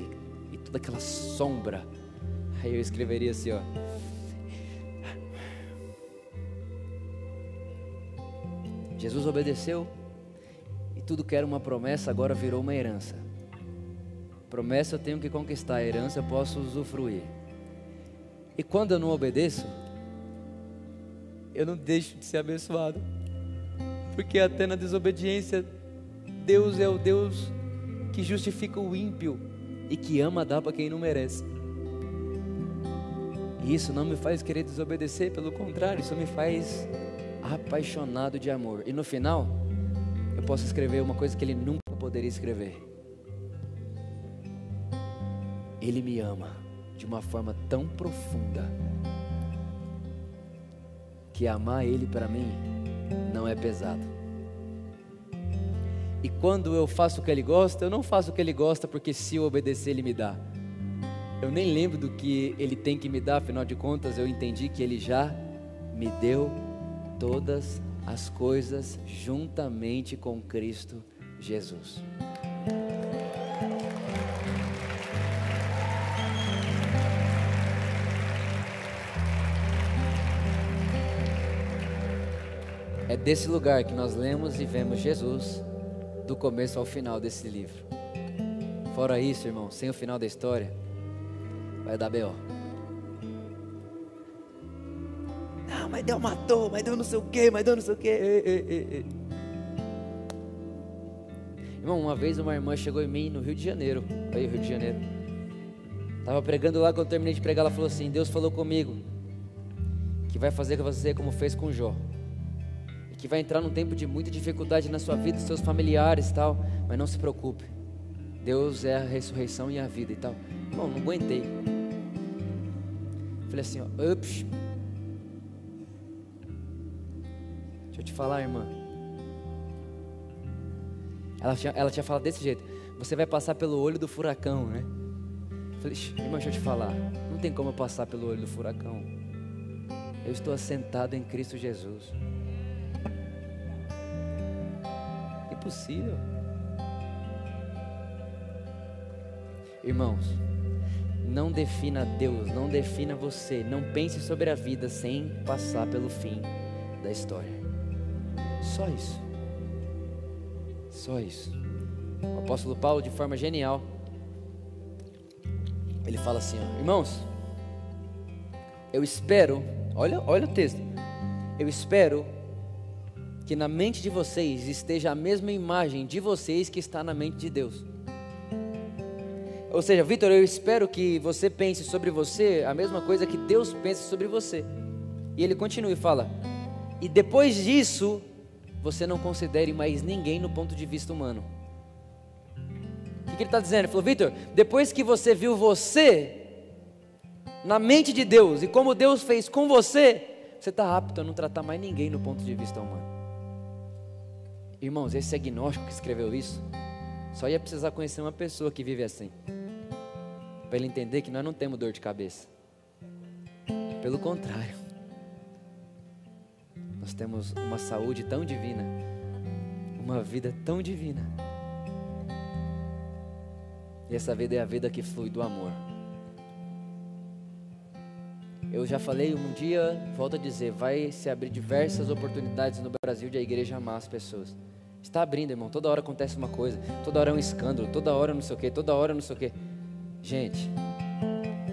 E, toda aquela sombra. Aí eu escreveria assim: ó. Jesus obedeceu. E tudo que era uma promessa agora virou uma herança. Promessa eu tenho que conquistar, a herança eu posso usufruir. E quando eu não obedeço, eu não deixo de ser abençoado. Porque até na desobediência, Deus é o Deus que justifica o ímpio e que ama dar para quem não merece. E isso não me faz querer desobedecer, pelo contrário, isso me faz apaixonado de amor. E no final, eu posso escrever uma coisa que ele nunca poderia escrever. Ele me ama de uma forma tão profunda que amar Ele para mim não é pesado. E quando eu faço o que Ele gosta, eu não faço o que Ele gosta porque se eu obedecer Ele me dá. Eu nem lembro do que Ele tem que me dar, afinal de contas eu entendi que Ele já me deu todas as coisas juntamente com Cristo Jesus. É desse lugar que nós lemos e vemos Jesus do começo ao final desse livro. Fora isso, irmão, sem o final da história, vai dar B.O. Não, mas Deus matou, mas Deus não sei o que, mas Deus não sei o que. Irmão, uma vez uma irmã chegou em mim no Rio de Janeiro. Aí, Rio de Janeiro. Estava pregando lá, quando terminei de pregar, ela falou assim: Deus falou comigo que vai fazer com você como fez com Jó que vai entrar num tempo de muita dificuldade na sua vida, seus familiares e tal, mas não se preocupe. Deus é a ressurreição e a vida e tal. Bom, não aguentei. Falei assim, ó, ups. Deixa eu te falar, irmã. Ela tinha, ela tinha falado desse jeito. Você vai passar pelo olho do furacão, né? Falei, irmã, deixa eu te falar. Não tem como eu passar pelo olho do furacão. Eu estou assentado em Cristo Jesus. Impossível. Irmãos, não defina Deus, não defina você, não pense sobre a vida sem passar pelo fim da história. Só isso. Só isso. O apóstolo Paulo, de forma genial, ele fala assim: ó, irmãos, Eu espero, olha, olha o texto. Eu espero que na mente de vocês esteja a mesma imagem de vocês que está na mente de Deus. Ou seja, Vitor, eu espero que você pense sobre você a mesma coisa que Deus pensa sobre você. E ele continua e fala: E depois disso, você não considere mais ninguém no ponto de vista humano. O que, que ele está dizendo? Ele falou: Vitor, depois que você viu você na mente de Deus e como Deus fez com você, você está apto a não tratar mais ninguém no ponto de vista humano. Irmãos, esse agnóstico que escreveu isso, só ia precisar conhecer uma pessoa que vive assim para ele entender que nós não temos dor de cabeça. Pelo contrário, nós temos uma saúde tão divina, uma vida tão divina. E essa vida é a vida que flui do amor. Eu já falei um dia, volto a dizer, vai se abrir diversas oportunidades no Brasil de a igreja amar as pessoas. Está abrindo, irmão. Toda hora acontece uma coisa, toda hora é um escândalo, toda hora não sei o quê, toda hora não sei o quê. Gente,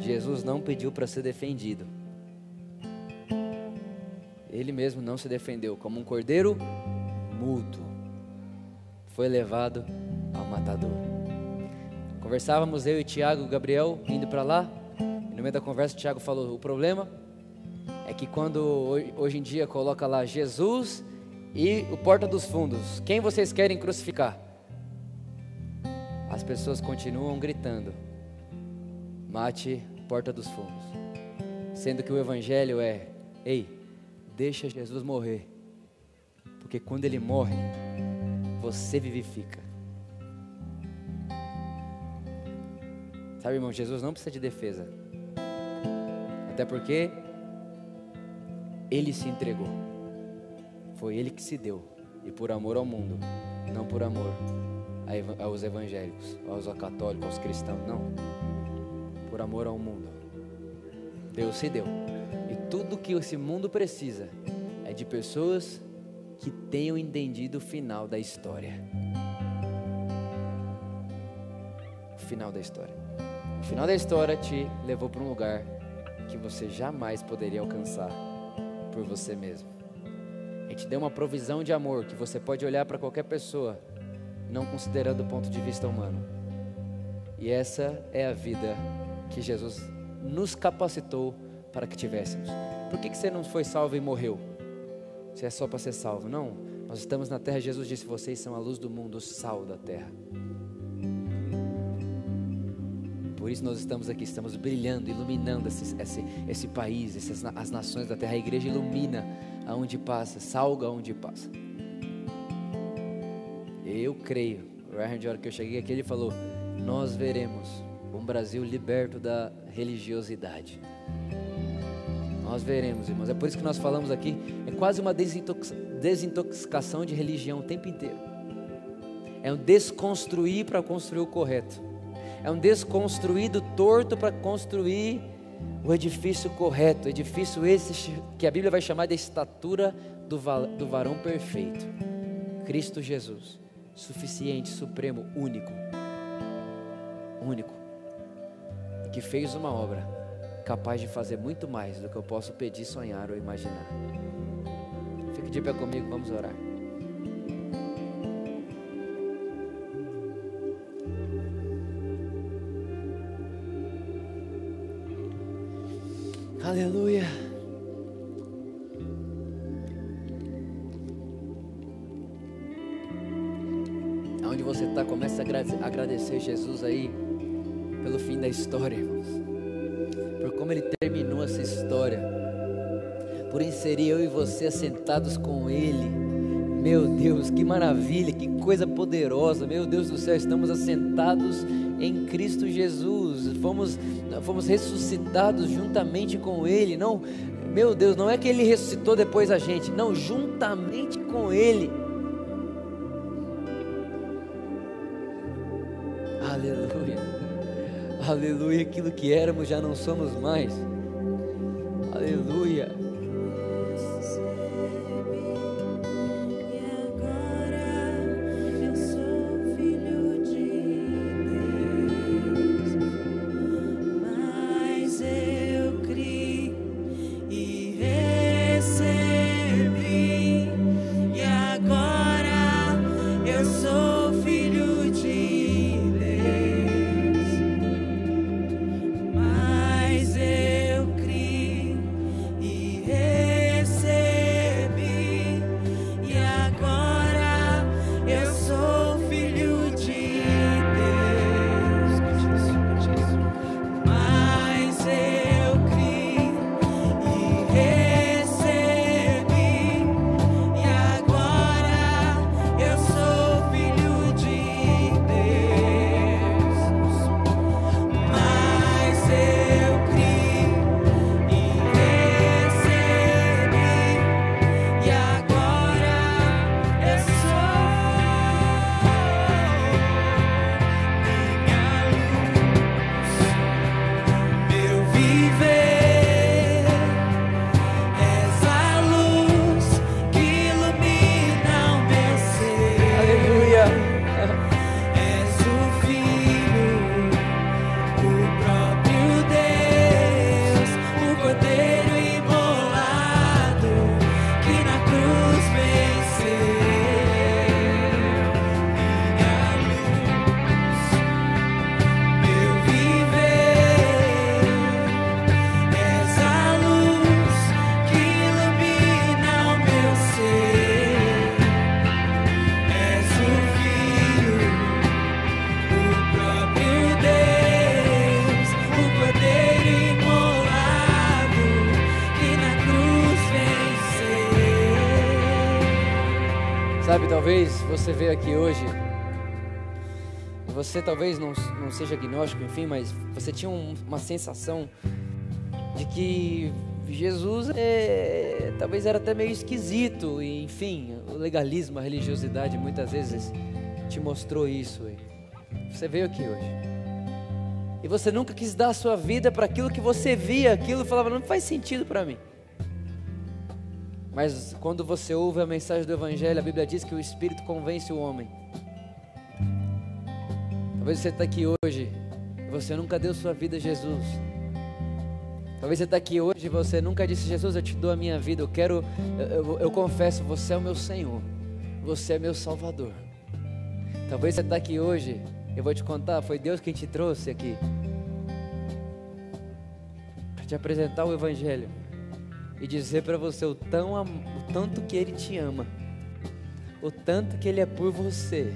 Jesus não pediu para ser defendido. Ele mesmo não se defendeu, como um cordeiro mudo, foi levado ao matador. Conversávamos eu e Tiago Gabriel indo para lá, meio da conversa o Tiago falou: o problema é que quando hoje em dia coloca lá Jesus e o porta dos fundos, quem vocês querem crucificar? As pessoas continuam gritando: mate porta dos fundos. Sendo que o evangelho é: ei, deixa Jesus morrer. Porque quando ele morre, você vivifica. Sabe, irmão, Jesus não precisa de defesa. Até porque ele se entregou. Foi ele que se deu. E por amor ao mundo, não por amor aos evangélicos, aos católicos, aos cristãos, não por amor ao mundo. Deus se deu. E tudo que esse mundo precisa é de pessoas que tenham entendido o final da história. O final da história. O final da história te levou para um lugar que você jamais poderia alcançar por você mesmo. A gente deu uma provisão de amor que você pode olhar para qualquer pessoa, não considerando o ponto de vista humano. E essa é a vida que Jesus nos capacitou para que tivéssemos. Por que, que você não foi salvo e morreu? Se é só para ser salvo. Não, nós estamos na terra. Jesus disse: Vocês são a luz do mundo, o sal da terra. Por isso nós estamos aqui, estamos brilhando, iluminando esse, esse, esse país, essas, as nações da terra. A igreja ilumina aonde passa, salga aonde passa. Eu creio. O a hora que eu cheguei aqui, ele falou: Nós veremos um Brasil liberto da religiosidade. Nós veremos, irmãos. É por isso que nós falamos aqui. É quase uma desintox desintoxicação de religião o tempo inteiro. É um desconstruir para construir o correto. É um desconstruir do torto para construir o edifício correto. Edifício esse que a Bíblia vai chamar de estatura do, do varão perfeito. Cristo Jesus. Suficiente, supremo, único. Único que fez uma obra capaz de fazer muito mais do que eu posso pedir, sonhar ou imaginar. Fique de pé comigo, vamos orar. Aleluia. Aonde você está, comece a agradecer Jesus aí pelo fim da história, irmãos. Por como ele terminou essa história. Por inserir eu e você assentados com ele. Meu Deus, que maravilha, que coisa poderosa. Meu Deus do céu, estamos assentados em Cristo Jesus. Fomos, fomos ressuscitados juntamente com ele. Não, meu Deus, não é que ele ressuscitou depois a gente, não, juntamente com ele. Aleluia, aquilo que éramos já não somos mais. Talvez você veio aqui hoje, você talvez não, não seja agnóstico, enfim, mas você tinha um, uma sensação de que Jesus é, talvez era até meio esquisito, e, enfim, o legalismo, a religiosidade muitas vezes te mostrou isso. Você veio aqui hoje. E você nunca quis dar a sua vida para aquilo que você via, aquilo falava, não faz sentido para mim. Mas quando você ouve a mensagem do Evangelho, a Bíblia diz que o Espírito convence o homem. Talvez você está aqui hoje e você nunca deu sua vida a Jesus. Talvez você está aqui hoje e você nunca disse, Jesus, eu te dou a minha vida, eu quero, eu, eu, eu confesso, você é o meu Senhor, você é meu Salvador. Talvez você está aqui hoje, eu vou te contar, foi Deus quem te trouxe aqui para te apresentar o Evangelho e dizer para você o, tão, o tanto que Ele te ama, o tanto que Ele é por você,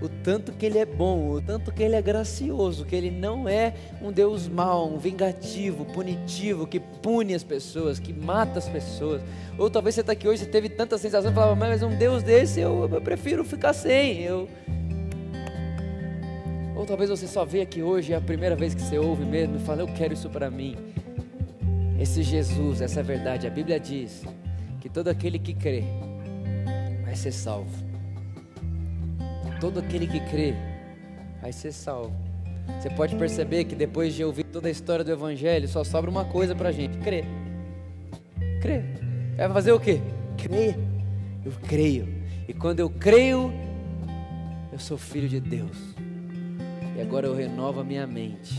o tanto que Ele é bom, o tanto que Ele é gracioso, que Ele não é um Deus mau, um vingativo, punitivo, que pune as pessoas, que mata as pessoas. Ou talvez você está aqui hoje e teve tanta sensação falava, mas um Deus desse eu, eu prefiro ficar sem. Eu... Ou talvez você só veio aqui hoje, é a primeira vez que você ouve mesmo e fala, eu quero isso para mim. Esse Jesus, essa verdade, a Bíblia diz que todo aquele que crê vai ser salvo. Todo aquele que crê vai ser salvo. Você pode perceber que depois de ouvir toda a história do Evangelho, só sobra uma coisa para a gente: crer. Crer. Vai fazer o quê? Crer. Eu creio. E quando eu creio, eu sou filho de Deus. E agora eu renovo a minha mente,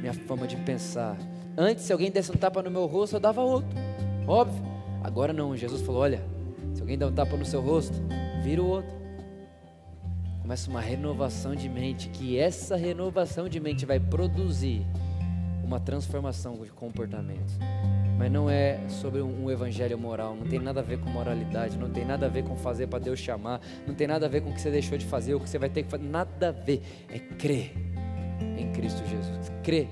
minha forma de pensar Antes, se alguém desse um tapa no meu rosto, eu dava outro. Óbvio. Agora não. Jesus falou: olha, se alguém der um tapa no seu rosto, vira o outro. Começa uma renovação de mente, que essa renovação de mente vai produzir uma transformação de comportamento. Mas não é sobre um, evangelho moral, não tem nada a ver com moralidade, não tem nada a ver com fazer para Deus chamar, não tem nada a ver com o que você deixou de fazer, o que você vai ter que fazer, nada a ver. É crer em Cristo Jesus. Crer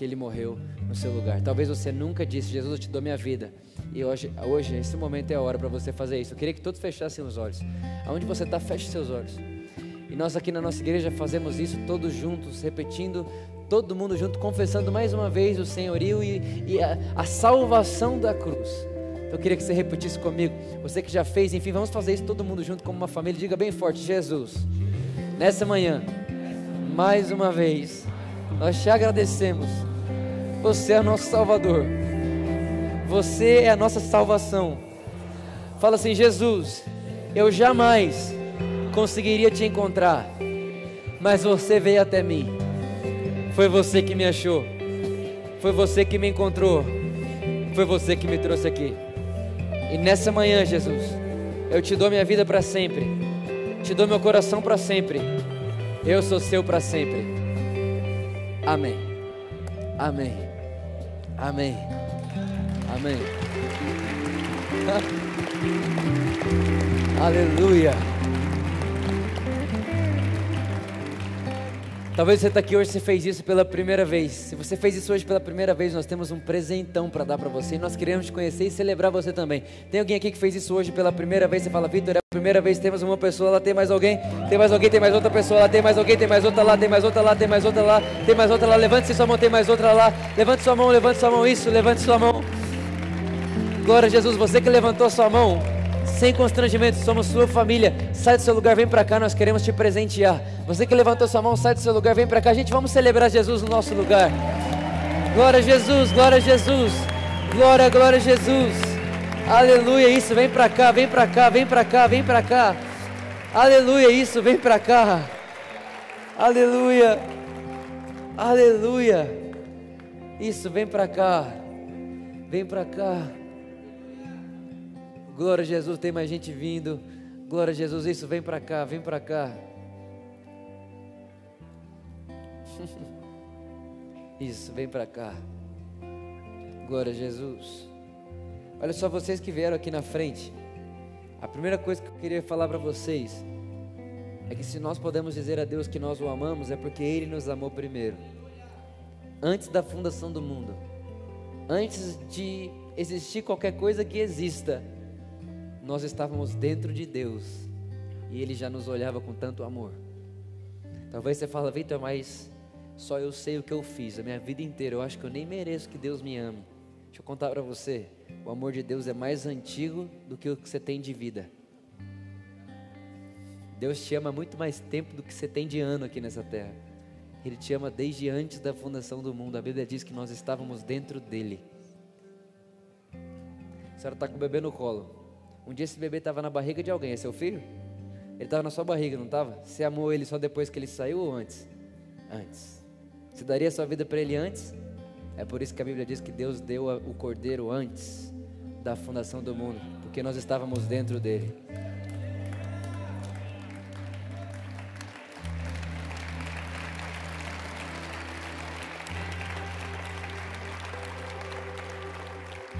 que Ele morreu no seu lugar. Talvez você nunca disse, Jesus, eu te dou minha vida. E hoje, hoje esse momento é a hora para você fazer isso. Eu queria que todos fechassem os olhos. Aonde você está, feche seus olhos. E nós aqui na nossa igreja fazemos isso todos juntos, repetindo, todo mundo junto, confessando mais uma vez o senhorio e, e a, a salvação da cruz. Então eu queria que você repetisse comigo. Você que já fez, enfim, vamos fazer isso todo mundo junto como uma família. Diga bem forte: Jesus, nessa manhã, mais uma vez, nós te agradecemos você é o nosso Salvador. Você é a nossa salvação. Fala assim: Jesus, eu jamais conseguiria te encontrar, mas você veio até mim. Foi você que me achou. Foi você que me encontrou. Foi você que me trouxe aqui. E nessa manhã, Jesus, eu te dou minha vida para sempre. Te dou meu coração para sempre. Eu sou seu para sempre. Amém. Amém. Amém. Amém. Aleluia. Talvez você está aqui hoje e fez isso pela primeira vez. Se você fez isso hoje pela primeira vez, nós temos um presentão para dar para você. E nós queremos te conhecer e celebrar você também. Tem alguém aqui que fez isso hoje pela primeira vez? Você fala, Vitor, é a primeira vez temos uma pessoa lá, tem mais alguém? Tem mais alguém, tem mais outra pessoa lá, tem mais alguém, tem mais outra lá, tem mais outra lá, tem mais outra lá, tem mais outra lá. Levante sua mão, tem mais outra lá. Levante sua mão, levante sua mão, isso, levante sua mão. Glória a Jesus, você que levantou sua mão sem constrangimento, somos sua família. Sai do seu lugar, vem para cá, nós queremos te presentear. Você que levantou sua mão, sai do seu lugar, vem para cá. Gente, vamos celebrar Jesus no nosso lugar. Glória a Jesus, glória a Jesus. Glória, glória a Jesus. Aleluia, isso, vem para cá, vem para cá, vem para cá, vem para cá. Aleluia, isso, vem para cá. Aleluia. Aleluia. Isso, vem para cá. Vem para cá. Glória a Jesus, tem mais gente vindo. Glória a Jesus, isso, vem para cá, vem para cá. Isso, vem para cá. Glória a Jesus. Olha só, vocês que vieram aqui na frente. A primeira coisa que eu queria falar para vocês é que se nós podemos dizer a Deus que nós o amamos, é porque Ele nos amou primeiro. Antes da fundação do mundo. Antes de existir qualquer coisa que exista nós estávamos dentro de Deus e Ele já nos olhava com tanto amor. Talvez você fale, Vitor, mas só eu sei o que eu fiz a minha vida inteira. Eu acho que eu nem mereço que Deus me ame. Deixa eu contar para você: o amor de Deus é mais antigo do que o que você tem de vida. Deus te ama muito mais tempo do que você tem de ano aqui nessa terra. Ele te ama desde antes da fundação do mundo. A Bíblia diz que nós estávamos dentro dele. A senhora está com o bebê no colo. Um dia esse bebê estava na barriga de alguém, é seu filho? Ele estava na sua barriga, não estava? Você amou ele só depois que ele saiu ou antes? Antes. Você daria sua vida para ele antes? É por isso que a Bíblia diz que Deus deu o cordeiro antes da fundação do mundo, porque nós estávamos dentro dele.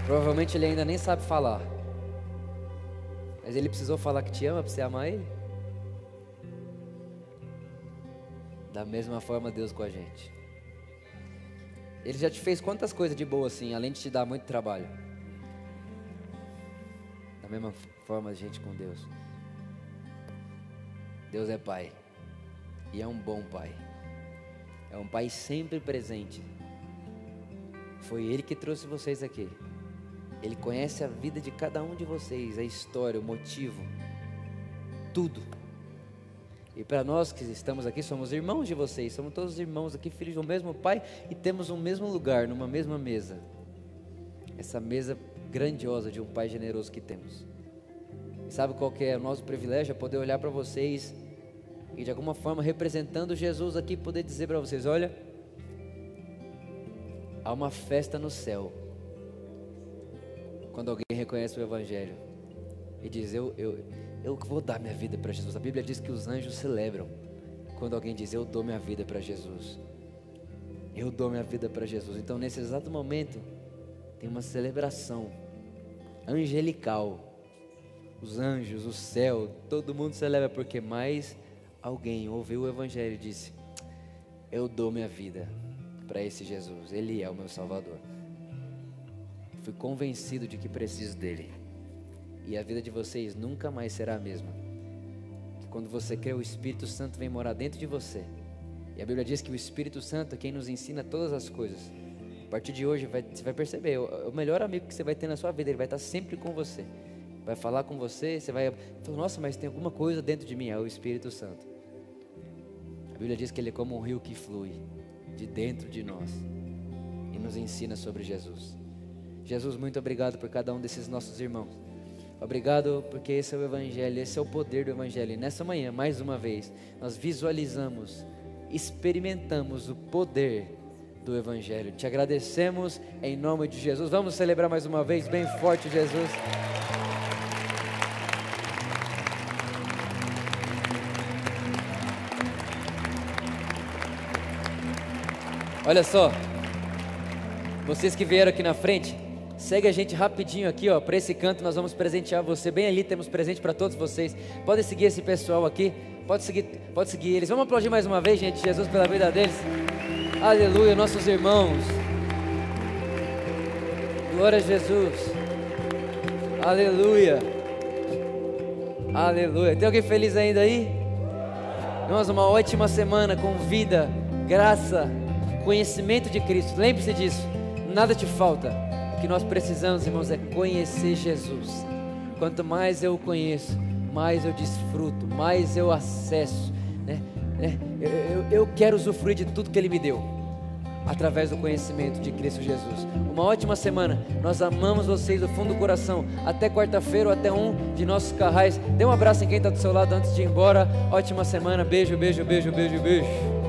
Provavelmente ele ainda nem sabe falar. Mas ele precisou falar que te ama para você amar ele? Da mesma forma Deus com a gente. Ele já te fez quantas coisas de boa assim, além de te dar muito trabalho. Da mesma forma a gente com Deus. Deus é Pai. E é um bom Pai. É um Pai sempre presente. Foi Ele que trouxe vocês aqui. Ele conhece a vida de cada um de vocês, a história, o motivo, tudo. E para nós que estamos aqui, somos irmãos de vocês, somos todos irmãos aqui, filhos do mesmo Pai e temos um mesmo lugar, numa mesma mesa. Essa mesa grandiosa de um Pai generoso que temos. E sabe qual que é o nosso privilégio? É poder olhar para vocês e de alguma forma representando Jesus aqui, poder dizer para vocês: olha, há uma festa no céu quando alguém reconhece o Evangelho e diz: Eu, eu, eu vou dar minha vida para Jesus. A Bíblia diz que os anjos celebram quando alguém diz: Eu dou minha vida para Jesus. Eu dou minha vida para Jesus. Então, nesse exato momento, tem uma celebração angelical. Os anjos, o céu, todo mundo celebra porque mais alguém ouviu o Evangelho e disse: Eu dou minha vida para esse Jesus. Ele é o meu Salvador. Fui convencido de que preciso dele. E a vida de vocês nunca mais será a mesma. Quando você crê, o Espírito Santo vem morar dentro de você. E a Bíblia diz que o Espírito Santo é quem nos ensina todas as coisas. A partir de hoje, vai, você vai perceber, o, o melhor amigo que você vai ter na sua vida, ele vai estar sempre com você. Vai falar com você, você vai falar, nossa, mas tem alguma coisa dentro de mim, é o Espírito Santo. A Bíblia diz que ele é como um rio que flui de dentro de nós e nos ensina sobre Jesus. Jesus, muito obrigado por cada um desses nossos irmãos. Obrigado porque esse é o Evangelho, esse é o poder do Evangelho. E nessa manhã, mais uma vez, nós visualizamos, experimentamos o poder do Evangelho. Te agradecemos em nome de Jesus. Vamos celebrar mais uma vez, bem forte, Jesus. Olha só, vocês que vieram aqui na frente, Segue a gente rapidinho aqui, ó, para esse canto nós vamos presentear você. Bem ali temos presente para todos vocês. Pode seguir esse pessoal aqui, pode seguir, pode seguir eles. Vamos aplaudir mais uma vez, gente, Jesus pela vida deles. Aleluia, nossos irmãos. Glória a Jesus. Aleluia. Aleluia. Tem alguém feliz ainda aí? Irmãos, uma ótima semana com vida, graça, conhecimento de Cristo. Lembre-se disso. Nada te falta que nós precisamos, irmãos, é conhecer Jesus. Quanto mais eu o conheço, mais eu desfruto, mais eu acesso. Né? É, eu, eu, eu quero usufruir de tudo que Ele me deu, através do conhecimento de Cristo Jesus. Uma ótima semana. Nós amamos vocês do fundo do coração. Até quarta-feira ou até um de nossos carrais. Dê um abraço em quem está do seu lado antes de ir embora. Ótima semana. Beijo, beijo, beijo, beijo, beijo.